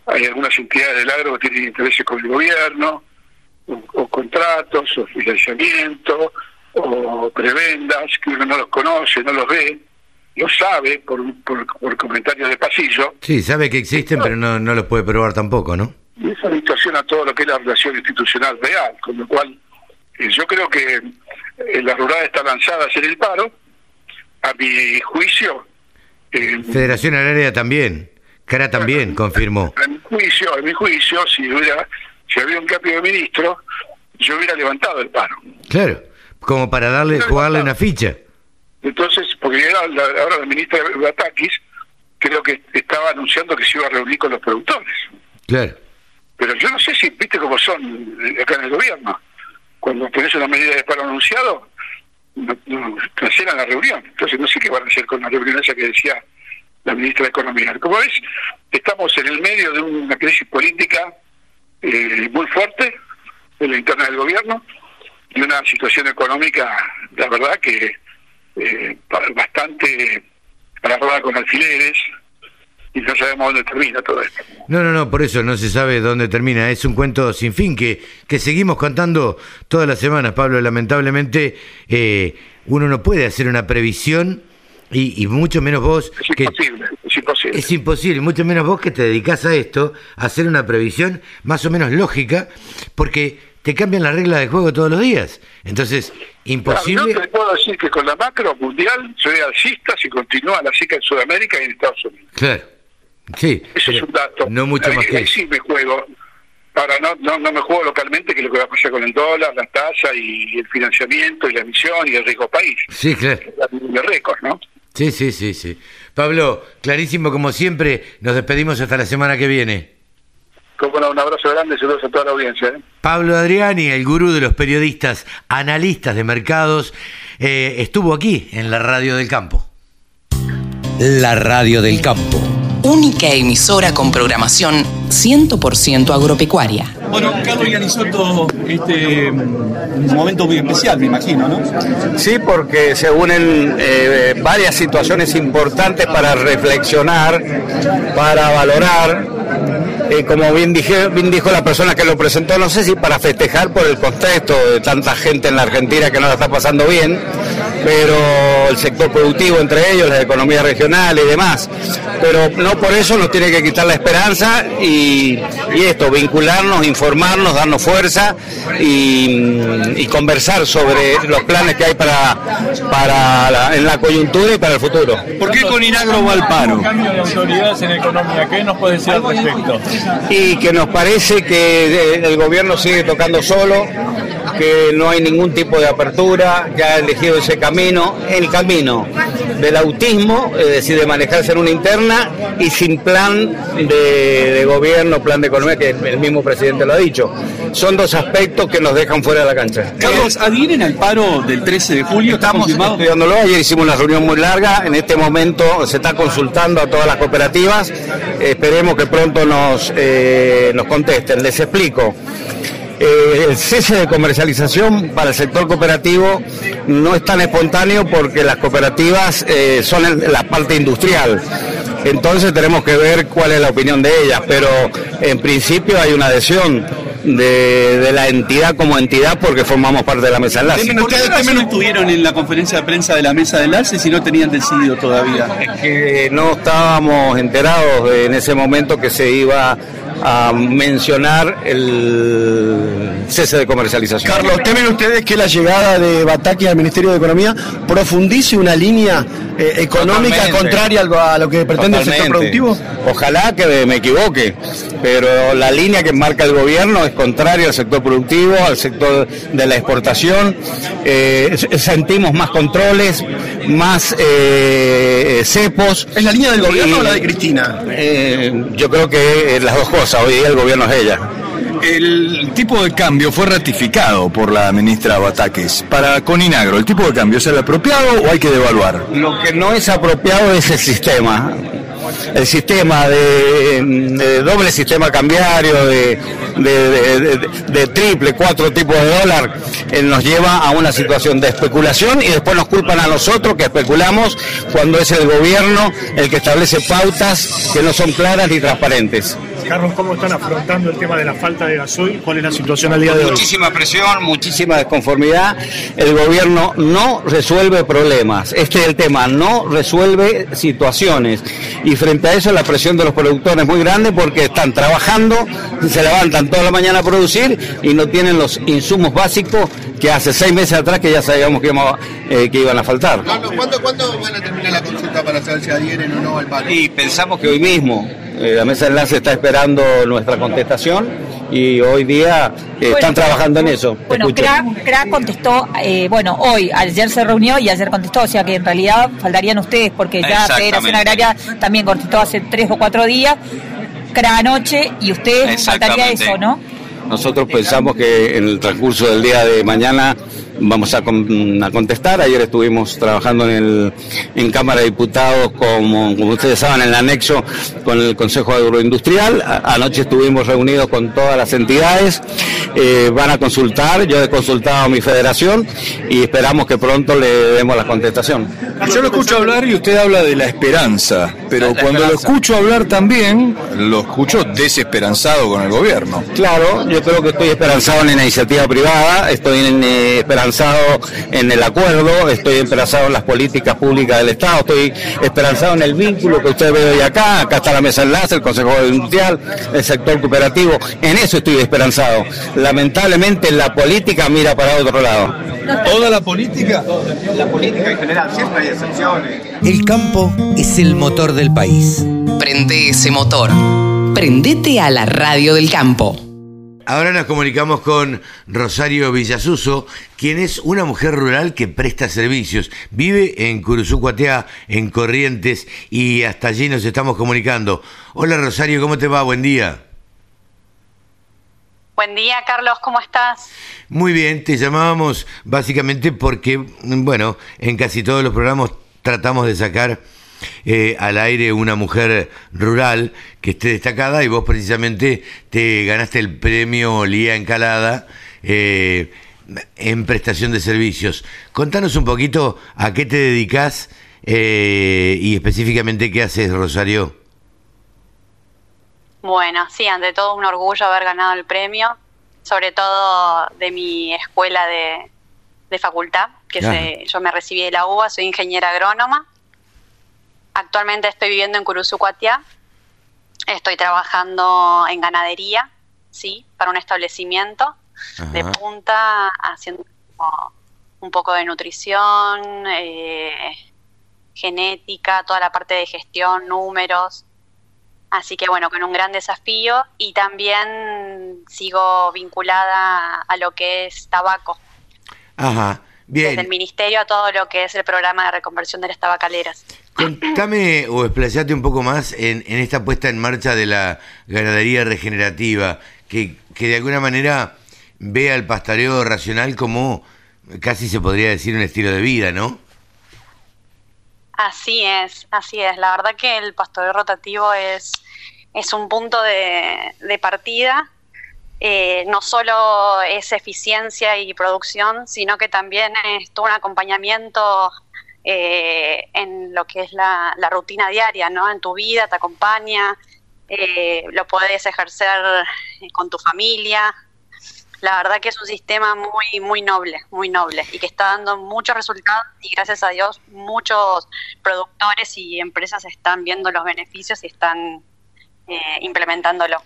Speaker 13: hay algunas entidades del agro que tienen intereses con el gobierno, o, contratos, o financiamiento, o prebendas, que uno no los conoce, no los ve, lo sabe por, por, comentarios de pasillo.
Speaker 2: Sí, sabe que existen, pero no, no los puede probar tampoco, ¿no?
Speaker 13: Y eso distorsiona todo lo que es la relación institucional real, con lo cual eh, yo creo que eh, la rural está lanzada a hacer el paro, a mi juicio...
Speaker 2: Eh, Federación Agraria también. Cara también confirmó.
Speaker 13: En mi juicio, en mi juicio, si hubiera, si había un cambio de ministro, yo hubiera levantado el paro.
Speaker 2: Claro, como para darle, jugarle una ficha.
Speaker 13: Entonces, porque ahora la ministra Batakis creo que estaba anunciando que se iba a reunir con los productores.
Speaker 2: Claro.
Speaker 13: Pero yo no sé si, viste cómo son acá en el gobierno. Cuando tenés una medida de paro anunciado, no, cancelan la reunión. Entonces no sé qué van a hacer con la reunión esa que decía la ministra de Economía. Como ves, estamos en el medio de una crisis política eh, muy fuerte en la interna del gobierno y una situación económica, la verdad que eh, bastante agarrada con alfileres y no sabemos dónde termina todo esto.
Speaker 2: No, no, no, por eso no se sabe dónde termina. Es un cuento sin fin que, que seguimos contando todas las semanas, Pablo. Lamentablemente eh, uno no puede hacer una previsión y, mucho menos vos...
Speaker 13: Es imposible, es imposible.
Speaker 2: Es imposible, mucho menos vos que te dedicás a esto, a hacer una previsión más o menos lógica, porque te cambian las reglas de juego todos los días. Entonces, imposible...
Speaker 13: yo te puedo decir que con la macro mundial soy alcista si continúa la SICA en Sudamérica y en Estados Unidos.
Speaker 2: Claro, sí.
Speaker 13: Eso es un dato.
Speaker 2: No mucho más que
Speaker 13: sí me juego. Ahora no, no, no me juego localmente, que es lo que va a pasar con el dólar, la tasa y el financiamiento y la emisión y el riesgo país.
Speaker 2: Sí, claro.
Speaker 13: De récord, ¿no?
Speaker 2: Sí, sí, sí, sí. Pablo, clarísimo como siempre, nos despedimos hasta la semana que viene.
Speaker 13: Como un abrazo grande y saludos a toda la audiencia. ¿eh?
Speaker 2: Pablo Adriani, el gurú de los periodistas, analistas de mercados, eh, estuvo aquí en la Radio del Campo.
Speaker 5: La Radio del Campo. Única emisora con programación 100% agropecuaria.
Speaker 11: Bueno, Carlos Yanisoto, este un momento muy especial, me imagino, ¿no?
Speaker 14: Sí, porque se unen eh, varias situaciones importantes para reflexionar, para valorar. Eh, como bien, dije, bien dijo la persona que lo presentó, no sé si para festejar por el contexto de tanta gente en la Argentina que no la está pasando bien, pero el sector productivo entre ellos, la economía regional y demás. Pero no por eso nos tiene que quitar la esperanza y, y esto, vincularnos, informarnos, darnos fuerza y, y conversar sobre los planes que hay para, para la- en la coyuntura y para el futuro.
Speaker 15: ¿Por qué con Inagro va al paro?
Speaker 16: cambio de autoridades en economía, ¿qué nos puede decir al respecto?
Speaker 14: y que nos parece que el gobierno sigue tocando solo, que no hay ningún tipo de apertura, que ha elegido ese camino, el camino del autismo, es decir, de manejarse en una interna y sin plan de, de gobierno, plan de economía, que el mismo presidente lo ha dicho. Son dos aspectos que nos dejan fuera de la cancha.
Speaker 11: Carlos, ¿adhieren al paro del 13 de julio? ¿Está
Speaker 14: Estamos estudiándolo, ayer hicimos una reunión muy larga, en este momento se está consultando a todas las cooperativas, esperemos que pronto nos, eh, nos contesten. Les explico. Eh, el cese de comercialización para el sector cooperativo no es tan espontáneo porque las cooperativas eh, son en la parte industrial. Entonces tenemos que ver cuál es la opinión de ellas, pero en principio hay una adhesión de, de la entidad como entidad porque formamos parte de la mesa de enlace.
Speaker 11: ¿Por qué no estuvieron en la conferencia de prensa de la mesa de enlace si no tenían decidido todavía?
Speaker 14: Es que no estábamos enterados en ese momento que se iba a mencionar el cese de comercialización.
Speaker 15: Carlos, ¿temen ustedes que la llegada de Bataki al Ministerio de Economía profundice una línea eh, económica
Speaker 14: Totalmente.
Speaker 15: contraria a lo que pretende el sector productivo?
Speaker 14: Ojalá que me equivoque, pero la línea que marca el gobierno es contraria al sector productivo, al sector de la exportación. Eh, sentimos más controles, más eh, cepos.
Speaker 15: ¿Es la línea del gobierno
Speaker 14: Y-
Speaker 15: o la de Cristina?
Speaker 14: Yo creo que las dos cosas. Hoy día el gobierno es ella.
Speaker 17: El tipo de cambio fue ratificado por la ministra Batakis. Para Coninagro, ¿el tipo de cambio es el apropiado o hay que devaluar?
Speaker 14: Lo que no es apropiado es el sistema. El sistema de, de doble sistema cambiario, de, de- de- de- de triple, cuatro tipos de dólar, eh, nos lleva a una situación de especulación y después nos culpan a nosotros que especulamos cuando es el gobierno el que establece pautas que no son claras ni transparentes.
Speaker 16: Carlos, ¿cómo están afrontando el tema de la falta de gasoil? ¿Cuál es la situación al día de hoy?
Speaker 14: Muchísima presión, muchísima desconformidad. El gobierno no resuelve problemas. Este es el tema, no resuelve situaciones. Y frente a eso la presión de los productores es muy grande porque están trabajando, se levantan toda la mañana a producir y no tienen los insumos básicos que hace seis meses atrás que ya sabíamos que, íbamos- eh, que iban a faltar.
Speaker 18: ¿Cuándo, ¿Cuándo van a terminar la consulta para saber si adhieren o no al paro?
Speaker 14: Y pensamos que hoy mismo eh, la mesa de enlace está esperando nuestra contestación y hoy día eh, están trabajando en eso.
Speaker 19: Bueno,
Speaker 14: escucho.
Speaker 19: CRA, CRA contestó, eh, bueno, hoy, ayer se reunió y ayer contestó, o sea que en realidad faltarían ustedes, porque ya. Federación Agraria también contestó hace tres o cuatro días, CRA anoche, y ustedes faltaría eso, ¿no?
Speaker 14: Nosotros pensamos que en el transcurso del día de mañana vamos a, con- a contestar. Ayer estuvimos trabajando en, el, en Cámara de Diputados, como, ustedes saben, en el anexo con el Consejo Agroindustrial. Anoche estuvimos reunidos con todas las entidades. Eh, van a consultar, yo he consultado a mi federación y esperamos que pronto le demos la contestación.
Speaker 17: Yo lo escucho hablar y usted habla de la esperanza, pero
Speaker 14: La
Speaker 17: cuando lo escucho hablar también, lo escucho desesperanzado con el gobierno.
Speaker 14: Claro, yo creo que estoy esperanzado en la iniciativa privada, estoy en, eh, esperanzado en el acuerdo, estoy esperanzado en las políticas públicas del Estado, estoy esperanzado en el vínculo que usted ve hoy acá, acá está la mesa de enlace, el Consejo Industrial, el sector cooperativo, en eso estoy esperanzado. Lamentablemente la política mira para otro lado.
Speaker 17: ¿Toda la política?
Speaker 14: La política en general, siempre hay excepciones.
Speaker 4: El campo es el motor del país.
Speaker 5: Prende ese motor. Prendete a la radio del campo.
Speaker 2: Ahora nos comunicamos con Rosario Villasuso, quien es una mujer rural que presta servicios. Vive en Curuzucuatea, en Corrientes, y hasta allí nos estamos comunicando. Hola Rosario, ¿cómo te va? Buen día.
Speaker 20: Buen día, Carlos, ¿cómo estás?
Speaker 2: Muy bien, te llamábamos básicamente porque, bueno, en casi todos los programas tratamos de sacar eh, al aire una mujer rural que esté destacada y vos precisamente te ganaste el premio Lía Encalada eh, en prestación de servicios. Contanos un poquito a qué te dedicas eh, y específicamente qué haces, Rosario.
Speaker 20: Bueno, sí, ante todo un orgullo haber ganado el premio, sobre todo de mi escuela de, de facultad, que se, yo me recibí de la UBA, soy ingeniera agrónoma. Actualmente estoy viviendo en Curuzucuatiá, estoy trabajando en ganadería, sí, para un establecimiento de punta, haciendo como un poco de nutrición, eh, genética, toda la parte de gestión, números. Así que bueno, con un gran desafío y también sigo vinculada a lo que es tabaco.
Speaker 2: Ajá, bien.
Speaker 20: Desde el ministerio a todo lo que es el programa de reconversión de las tabacaleras.
Speaker 2: Contame o explayate un poco más en, en esta puesta en marcha de la ganadería regenerativa, que, que de alguna manera ve al pastoreo racional como casi se podría decir un estilo de vida, ¿no?
Speaker 20: Así es, así es. La verdad que el pastoreo rotativo es, es un punto de, de partida. Eh, no solo es eficiencia y producción, sino que también es todo un acompañamiento eh, en lo que es la, rutina diaria, ¿no? En tu vida, te acompaña, eh, lo puedes ejercer con tu familia, la verdad que es un sistema muy, muy noble, muy noble y que está dando muchos resultados y gracias a Dios muchos productores y empresas están viendo los beneficios y están eh, implementándolo.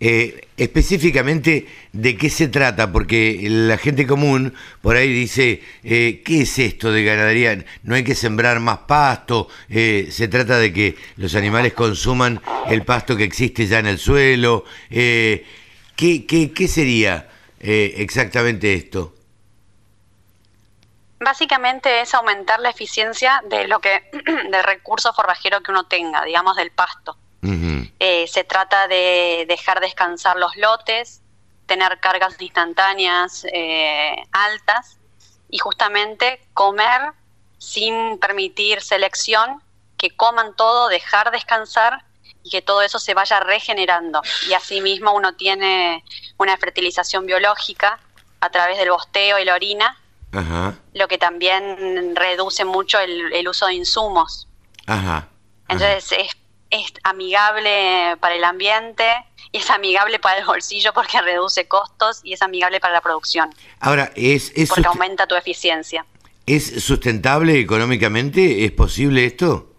Speaker 2: Eh, específicamente, ¿de qué se trata? Porque la gente común por ahí dice, eh, ¿qué es esto de ganadería? No hay que sembrar más pasto, eh, se trata de que los animales consuman el pasto que existe ya en el suelo. Eh, ¿qué, qué, ¿Qué sería? eh, exactamente esto?
Speaker 20: Básicamente es aumentar la eficiencia de lo que del recurso forrajero que uno tenga, digamos del pasto. Uh -huh. eh, se trata de dejar descansar los lotes, tener cargas instantáneas eh, altas y justamente comer sin permitir selección, que coman todo, dejar descansar y que todo eso se vaya regenerando. Y asimismo uno tiene una fertilización biológica a través del bosteo y la orina,
Speaker 2: Ajá.
Speaker 20: lo que también reduce mucho el, el uso de insumos.
Speaker 2: Ajá.
Speaker 20: Entonces es, es, amigable para el ambiente y es amigable para el bolsillo porque reduce costos y es amigable para la producción.
Speaker 2: Ahora, es... es
Speaker 20: porque aumenta tu eficiencia.
Speaker 2: ¿Es sustentable económicamente? ¿Es posible esto?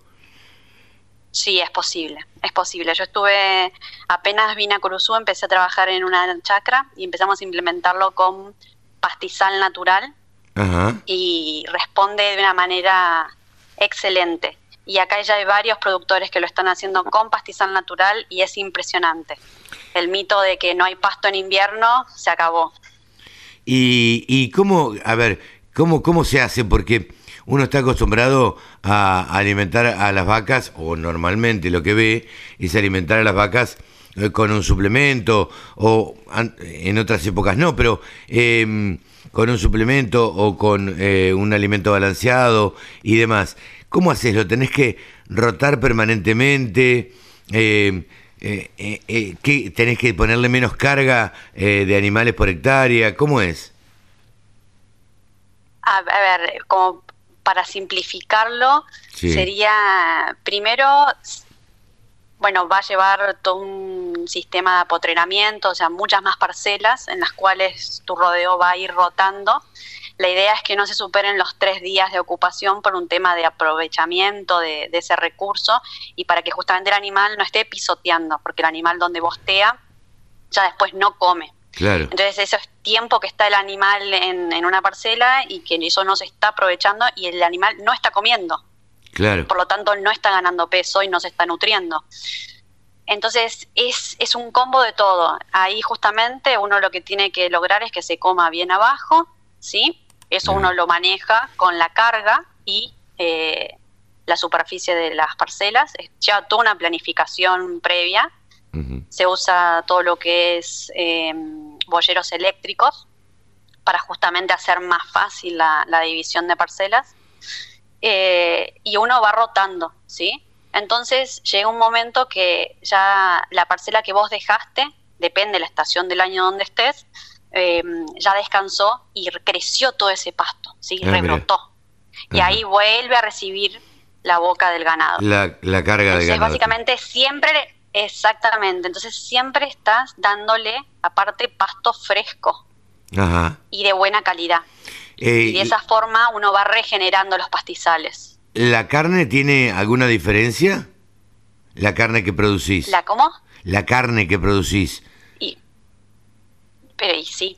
Speaker 20: Sí, es posible, es posible. Yo estuve, apenas vine a Curuzú, empecé a trabajar en una chacra y empezamos a implementarlo con pastizal natural
Speaker 2: Ajá.
Speaker 20: y responde de una manera excelente. Y acá ya hay varios productores que lo están haciendo con pastizal natural y es impresionante. El mito de que no hay pasto en invierno se acabó.
Speaker 2: ¿Y, y cómo, a ver, cómo, cómo se hace? Porque uno está acostumbrado a alimentar a las vacas, o normalmente lo que ve es alimentar a las vacas eh, con un suplemento, o en otras épocas no, pero eh, con un suplemento o con eh, un alimento balanceado y demás. ¿Cómo haces? ¿Lo tenés que rotar permanentemente? Eh, ¿qué, ¿Tenés que ponerle menos carga de animales por hectárea? ¿Cómo es?
Speaker 20: A, a ver, como para simplificarlo, sí. sería primero, bueno, va a llevar todo un sistema de apotrenamiento, o sea, muchas más parcelas en las cuales tu rodeo va a ir rotando. La idea es que no se superen los tres días de ocupación por un tema de aprovechamiento de, de ese recurso y para que justamente el animal no esté pisoteando, porque el animal donde bostea ya después no come.
Speaker 2: Claro.
Speaker 20: Entonces eso es tiempo que está el animal en, en, una parcela y que eso no se está aprovechando y el animal no está comiendo.
Speaker 2: Claro.
Speaker 20: Por lo tanto no está ganando peso y no se está nutriendo. Entonces es, es un combo de todo. Ahí justamente uno lo que tiene que lograr es que se coma bien abajo, ¿sí? Eso uno lo maneja con la carga y eh, la superficie de las parcelas. Lleva toda una planificación previa. Uh -huh. Se usa todo lo que es eh, boyeros eléctricos para justamente hacer más fácil la, la división de parcelas. eh, y uno va rotando, ¿sí? Entonces llega un momento que ya la parcela que vos dejaste, depende de la estación del año donde estés, eh, ya descansó y creció todo ese pasto, ¿sí?
Speaker 2: Ah.
Speaker 20: Rebrotó. Y
Speaker 2: Ajá.
Speaker 20: ahí vuelve a recibir la boca del ganado.
Speaker 2: La, la carga de
Speaker 20: Entonces,
Speaker 2: ganado.
Speaker 20: básicamente siempre, exactamente, entonces siempre estás dándole, aparte, pasto fresco
Speaker 2: Ajá.
Speaker 20: y de buena calidad.
Speaker 2: Eh,
Speaker 20: Y de esa forma uno va regenerando los pastizales.
Speaker 2: ¿La carne tiene alguna diferencia? La carne que producís.
Speaker 20: ¿La cómo?
Speaker 2: La carne que producís.
Speaker 20: Pero y sí,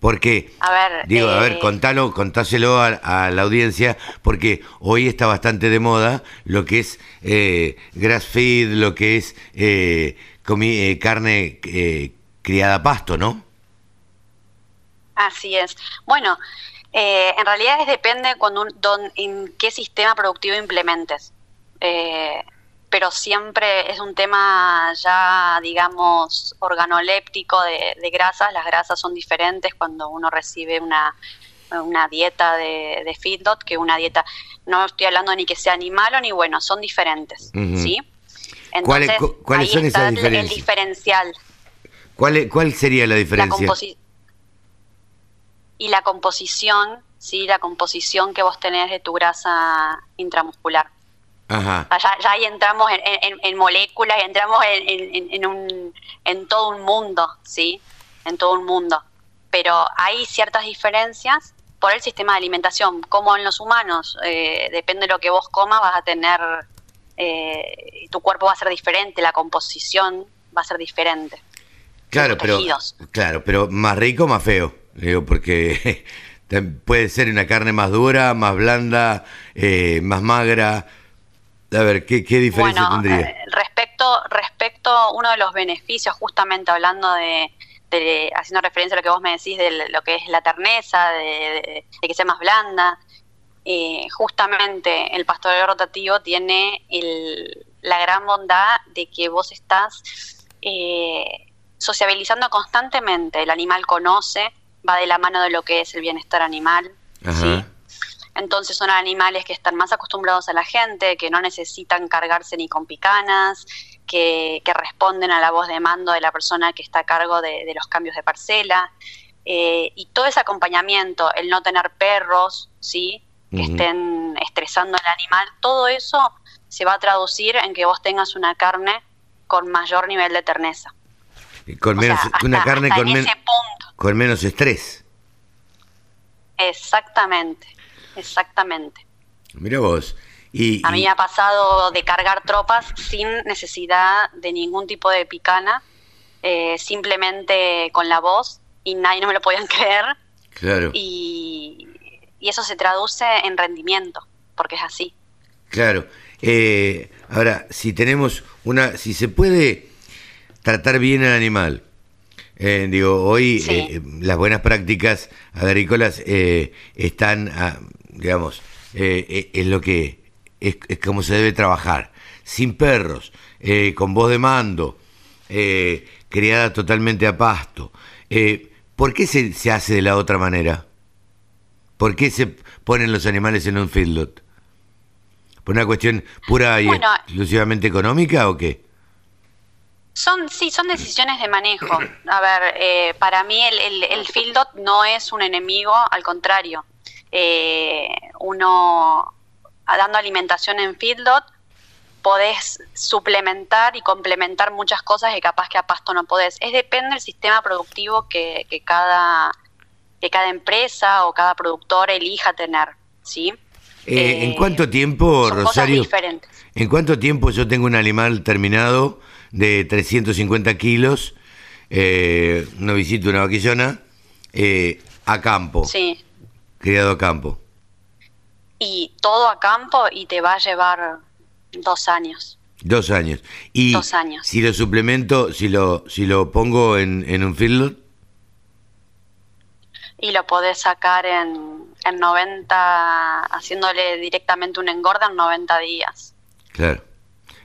Speaker 2: Porque,
Speaker 20: a ver...
Speaker 2: digo, a ver,
Speaker 20: eh,
Speaker 2: contalo, contáselo a, a la audiencia, porque hoy está bastante de moda lo que es eh, grass feed, lo que es eh, comi- eh, carne eh, criada a pasto, ¿no?
Speaker 20: Así es. Bueno, eh, en realidad es depende con un, don- en qué sistema productivo implementes. Eh, pero siempre es un tema ya, digamos, organoléptico de, de grasas. Las grasas son diferentes cuando uno recibe una, una dieta de, de feedlot que una dieta, no estoy hablando ni que sea ni malo ni bueno, son diferentes. ¿sí?
Speaker 2: ¿Cuáles-
Speaker 20: Entonces,
Speaker 2: cu- cuáles
Speaker 20: ahí
Speaker 2: son
Speaker 20: está
Speaker 2: esas
Speaker 20: el- el
Speaker 2: diferencias?
Speaker 20: diferencial.
Speaker 2: ¿Cuál, es- cuál sería la diferencia?
Speaker 20: y la composición, sí, la composición que vos tenés de tu grasa intramuscular.
Speaker 2: Ajá.
Speaker 20: Sea, Ya, ya ahí entramos en, en- en moléculas, entramos en, un, en todo un mundo, ¿sí? En todo un mundo. Pero hay ciertas diferencias por el sistema de alimentación. Como en los humanos, eh, depende de lo que vos comas, vas a tener, eh, tu cuerpo va a ser diferente, la composición va a ser diferente.
Speaker 2: Claro, pero,
Speaker 20: tejidos.
Speaker 2: claro, pero más rico, más feo. Digo, porque puede ser una carne más dura, más blanda, eh, más magra. A ver, ¿qué, qué diferencia
Speaker 20: Bueno,
Speaker 2: tendría?
Speaker 20: eh, respecto, respecto uno de los beneficios, justamente hablando de, de- haciendo referencia a lo que vos me decís de lo que es la terneza, de, de- de que sea más blanda, eh, justamente el pastoreo rotativo tiene el- la gran bondad de que vos estás eh, sociabilizando constantemente, el animal conoce, va de la mano de lo que es el bienestar animal,
Speaker 2: Ajá.
Speaker 20: Entonces son animales que están más acostumbrados a la gente, que no necesitan cargarse ni con picanas, que, que responden a la voz de mando de la persona que está a cargo de, de los cambios de parcela. Eh, y todo ese acompañamiento, el no tener perros, ¿sí? que estén estresando al animal, todo eso se va a traducir en que vos tengas una carne con mayor nivel de terneza.
Speaker 2: Con
Speaker 20: O
Speaker 2: menos,
Speaker 20: sea, hasta-
Speaker 2: una carne men-
Speaker 20: punto.
Speaker 2: con menos estrés.
Speaker 20: Exactamente, exactamente.
Speaker 2: Mira vos. Y,
Speaker 20: A mí
Speaker 2: y-
Speaker 20: me ha pasado de cargar tropas sin necesidad de ningún tipo de picana, eh, simplemente con la voz, y nadie no me lo podían creer,
Speaker 2: claro,
Speaker 20: y, y eso se traduce en rendimiento, porque es así.
Speaker 2: claro. Eh, ahora, si tenemos una, si se puede tratar bien al animal, eh, digo, hoy
Speaker 20: Sí.
Speaker 2: eh, las buenas prácticas agrícolas eh, están, ah, digamos, eh, eh, es lo que es, es como se debe trabajar, sin perros, eh, con voz de mando, eh, criada totalmente a pasto. ¿Por qué se, se hace de la otra manera? ¿Por qué se ponen los animales en un feedlot? ¿Por una cuestión pura y
Speaker 20: Bueno.
Speaker 2: exclusivamente económica o qué?
Speaker 20: Son, sí, son decisiones de manejo. A ver, eh, para mí el, el, el fieldot no es un enemigo, al contrario. Eh, uno, dando alimentación en fieldot, podés suplementar y complementar muchas cosas que capaz que a pasto no podés. Es depende del sistema productivo que, que cada que cada empresa o cada productor elija tener, ¿sí?
Speaker 2: Eh, ¿En cuánto tiempo,
Speaker 20: Son cosas
Speaker 2: Rosario?
Speaker 20: diferentes.
Speaker 2: ¿En cuánto tiempo yo tengo un animal terminado de 350 kilos, eh, una visita, una vaquillona, eh, a campo,
Speaker 20: Sí.
Speaker 2: Criado a campo?
Speaker 20: Y todo a campo y te va a llevar dos años.
Speaker 2: Dos años. Y
Speaker 20: Dos años.
Speaker 2: si lo suplemento, si lo, si lo pongo en, en un feedlot,
Speaker 20: y lo podés sacar en, en 90, haciéndole directamente un engorda en 90 días.
Speaker 2: claro.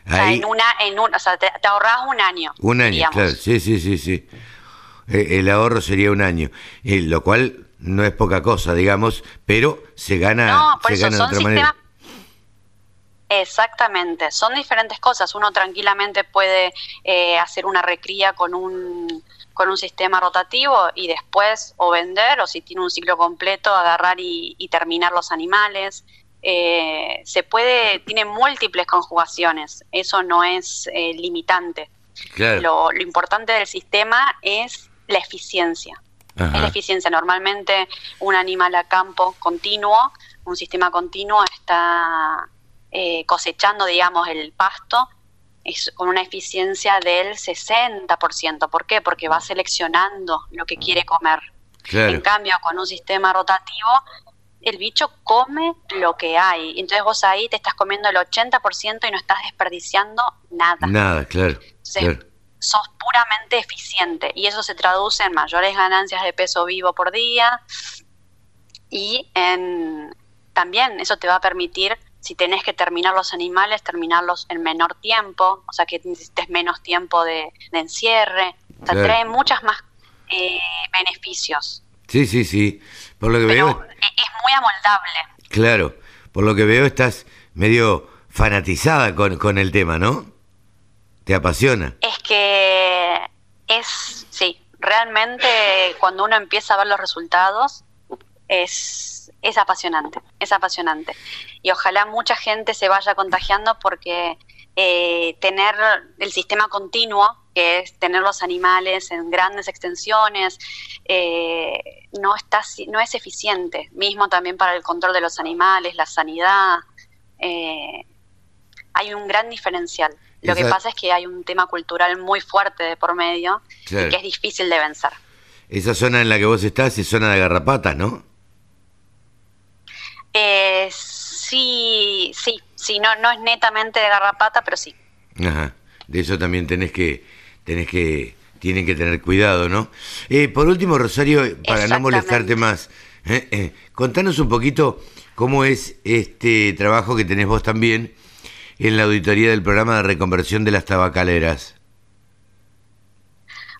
Speaker 20: O sea, en una, en un, o sea, te, te ahorrás un año.
Speaker 2: un año,
Speaker 20: digamos.
Speaker 2: claro. Sí, sí, sí, sí. Eh, el ahorro sería un año, eh, lo cual no es poca cosa, digamos, pero se gana,
Speaker 20: No, por
Speaker 2: se
Speaker 20: eso
Speaker 2: gana de otra
Speaker 20: sistemas,
Speaker 2: manera.
Speaker 20: Exactamente, son diferentes cosas. Uno tranquilamente puede eh, hacer una recría con un, con un sistema rotativo y después o vender o si tiene un ciclo completo agarrar y, terminar los animales. Eh, se puede, tiene múltiples conjugaciones, eso no es eh, limitante. Lo, lo, importante del sistema es la eficiencia. Es la eficiencia. Normalmente un animal a campo continuo, un sistema continuo está eh, cosechando, digamos, el pasto es con una eficiencia del 60%. ¿Por qué? Porque va seleccionando lo que quiere comer. En cambio, con un sistema rotativo, el bicho come lo que hay. Entonces vos ahí te estás comiendo el 80% y no estás desperdiciando nada.
Speaker 2: Nada, claro.
Speaker 20: Sos puramente eficiente y eso se traduce en mayores ganancias de peso vivo por día y en, también eso te va a permitir si tenés que terminar los animales, terminarlos en menor tiempo, o sea que necesites menos tiempo de, encierre, o sea, trae muchas más eh, beneficios.
Speaker 2: Sí, sí, sí. Por lo que veo.
Speaker 20: E, es muy amoldable.
Speaker 2: Claro, por lo que veo estás medio fanatizada con, con el tema, ¿no? ¿Te apasiona?
Speaker 20: Es que es, sí, realmente cuando uno empieza a ver los resultados, es, es apasionante, es apasionante. Y ojalá mucha gente se vaya contagiando porque eh, tener el sistema continuo, que es tener los animales en grandes extensiones, eh, no, está, no es eficiente, mismo también para el control de los animales, la sanidad. Eh, hay un gran diferencial. Lo que pasa es que hay un tema cultural muy fuerte de por medio y que es difícil de vencer.
Speaker 2: Esa zona en la que vos estás es zona de garrapatas, ¿no?
Speaker 20: Eh, sí, sí, sí, no, no es netamente de garrapata, pero sí.
Speaker 2: Ajá, de eso también tenés que, tenés que, tienen que tener cuidado, ¿no? Eh, por último, Rosario, para no molestarte más, eh, eh, contanos un poquito cómo es este trabajo que tenés vos también en la auditoría del programa de reconversión de las tabacaleras.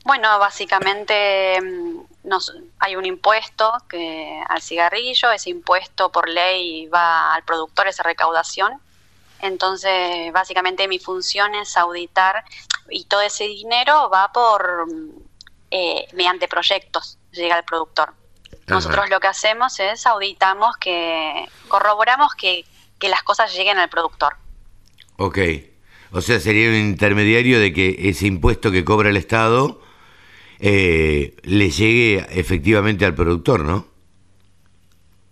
Speaker 20: Bueno, básicamente mm, nos, hay un impuesto que, al cigarrillo, ese impuesto por ley va al productor, esa recaudación. Entonces, básicamente mi función es auditar y todo ese dinero va por eh, mediante proyectos, llega al productor. Nosotros lo que hacemos es auditamos que corroboramos que, que las cosas lleguen al productor.
Speaker 2: Ok, o sea, sería un intermediario de que ese impuesto que cobra el Estado eh, le llegue efectivamente al productor, ¿no?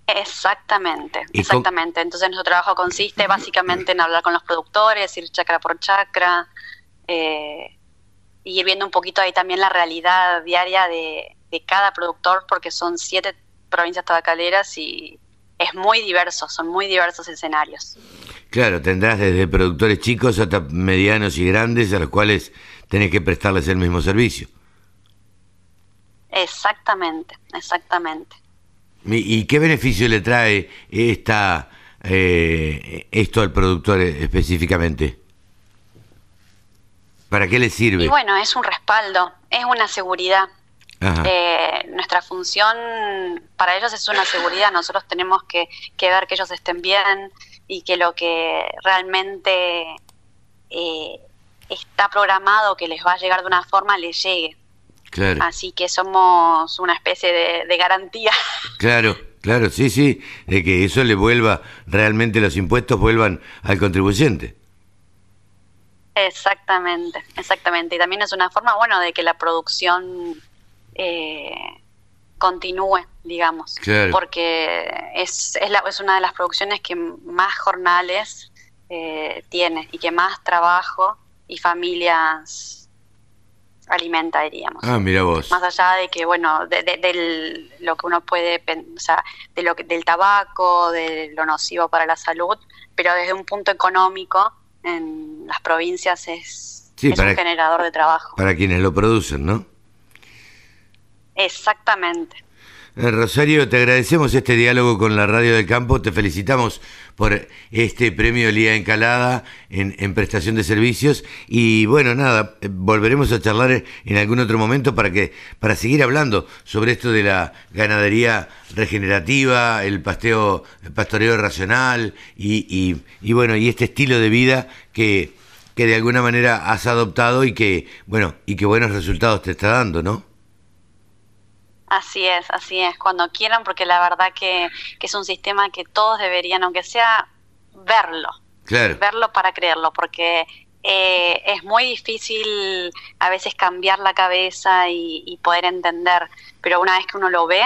Speaker 20: Exactamente, exactamente. Entonces nuestro trabajo consiste básicamente en hablar con los productores, ir chacra por chacra, eh, y ir viendo un poquito ahí también la realidad diaria de, cada productor, porque son siete provincias tabacaleras y es muy diverso, son muy diversos escenarios.
Speaker 2: Claro, tendrás desde productores chicos hasta medianos y grandes a los cuales tenés que prestarles el mismo servicio.
Speaker 20: Exactamente, exactamente.
Speaker 2: ¿Y qué beneficio le trae esta, eh, esto al productor específicamente? ¿Para qué le sirve?
Speaker 20: Y bueno, es un respaldo, es una seguridad. Eh, nuestra función para ellos es una seguridad. Nosotros tenemos que, ver que ellos estén bien y que lo que realmente eh, está programado que les va a llegar de una forma les llegue. Así que somos una especie de, garantía.
Speaker 2: Claro, claro, sí, sí, de que eso le vuelva, realmente los impuestos vuelvan al contribuyente.
Speaker 20: Exactamente, exactamente. Y también es una forma, bueno, de que la producción eh, continúe, digamos. Porque es, es, la, es, una de las producciones que más jornales eh, tiene y que más trabajo y familias alimenta, diríamos.
Speaker 2: Ah, mira vos.
Speaker 20: Más allá de que, bueno, de, lo que uno puede, o sea, de lo, del tabaco, de lo nocivo para la salud, pero desde un punto económico, en las provincias es, un generador de trabajo.
Speaker 2: Para quienes lo producen, ¿no?
Speaker 20: Exactamente.
Speaker 2: Eh, Rosario, te agradecemos este diálogo con la Radio del Campo, te felicitamos por este premio Lía Encalada en, en prestación de servicios y bueno, nada, eh, volveremos a charlar en algún otro momento para que para seguir hablando sobre esto de la ganadería regenerativa, el pasteo, el pastoreo racional y, y, bueno, y este estilo de vida que, que de alguna manera has adoptado y que, bueno, y que buenos resultados te está dando, ¿no?
Speaker 20: Así es, así es, cuando quieran, porque la verdad que, que es un sistema que todos deberían, aunque sea verlo,
Speaker 2: Claro.
Speaker 20: verlo para creerlo, porque eh, es muy difícil a veces cambiar la cabeza y, y poder entender, pero una vez que uno lo ve,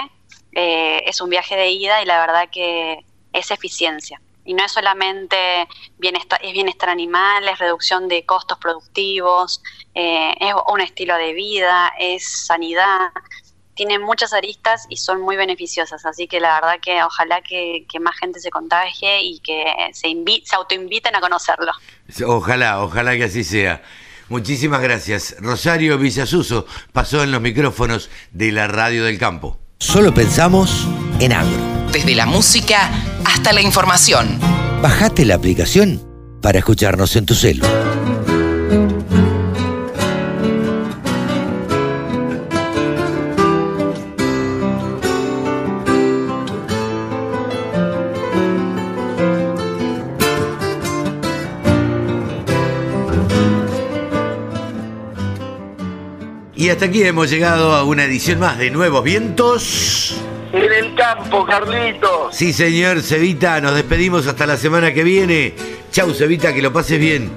Speaker 20: eh, es un viaje de ida y la verdad que es eficiencia. Y no es solamente bienestar, es bienestar animal, es reducción de costos productivos, eh, es un estilo de vida, es sanidad, tiene muchas aristas y son muy beneficiosas. Así que la verdad que ojalá que, que más gente se contagie y que se, invi- se autoinviten a conocerlo.
Speaker 2: Ojalá, ojalá que así sea. Muchísimas gracias. Rosario Villasuso pasó en los micrófonos de la Radio del Campo.
Speaker 4: Solo pensamos en agro.
Speaker 5: Desde la música hasta la información.
Speaker 4: Bajate la aplicación para escucharnos en tu celu.
Speaker 2: Y hasta aquí hemos llegado a una edición más de Nuevos Vientos.
Speaker 3: En el campo, Carlitos.
Speaker 2: Sí, señor Cevita, nos despedimos hasta la semana que viene. Chau, Cevita, que lo pases bien.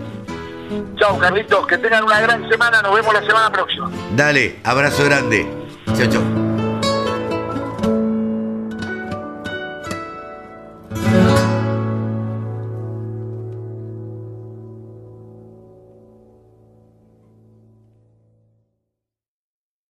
Speaker 3: Chao, Carlitos. Que tengan una gran semana. Nos vemos la semana próxima.
Speaker 2: Dale, abrazo grande. Chau, chau.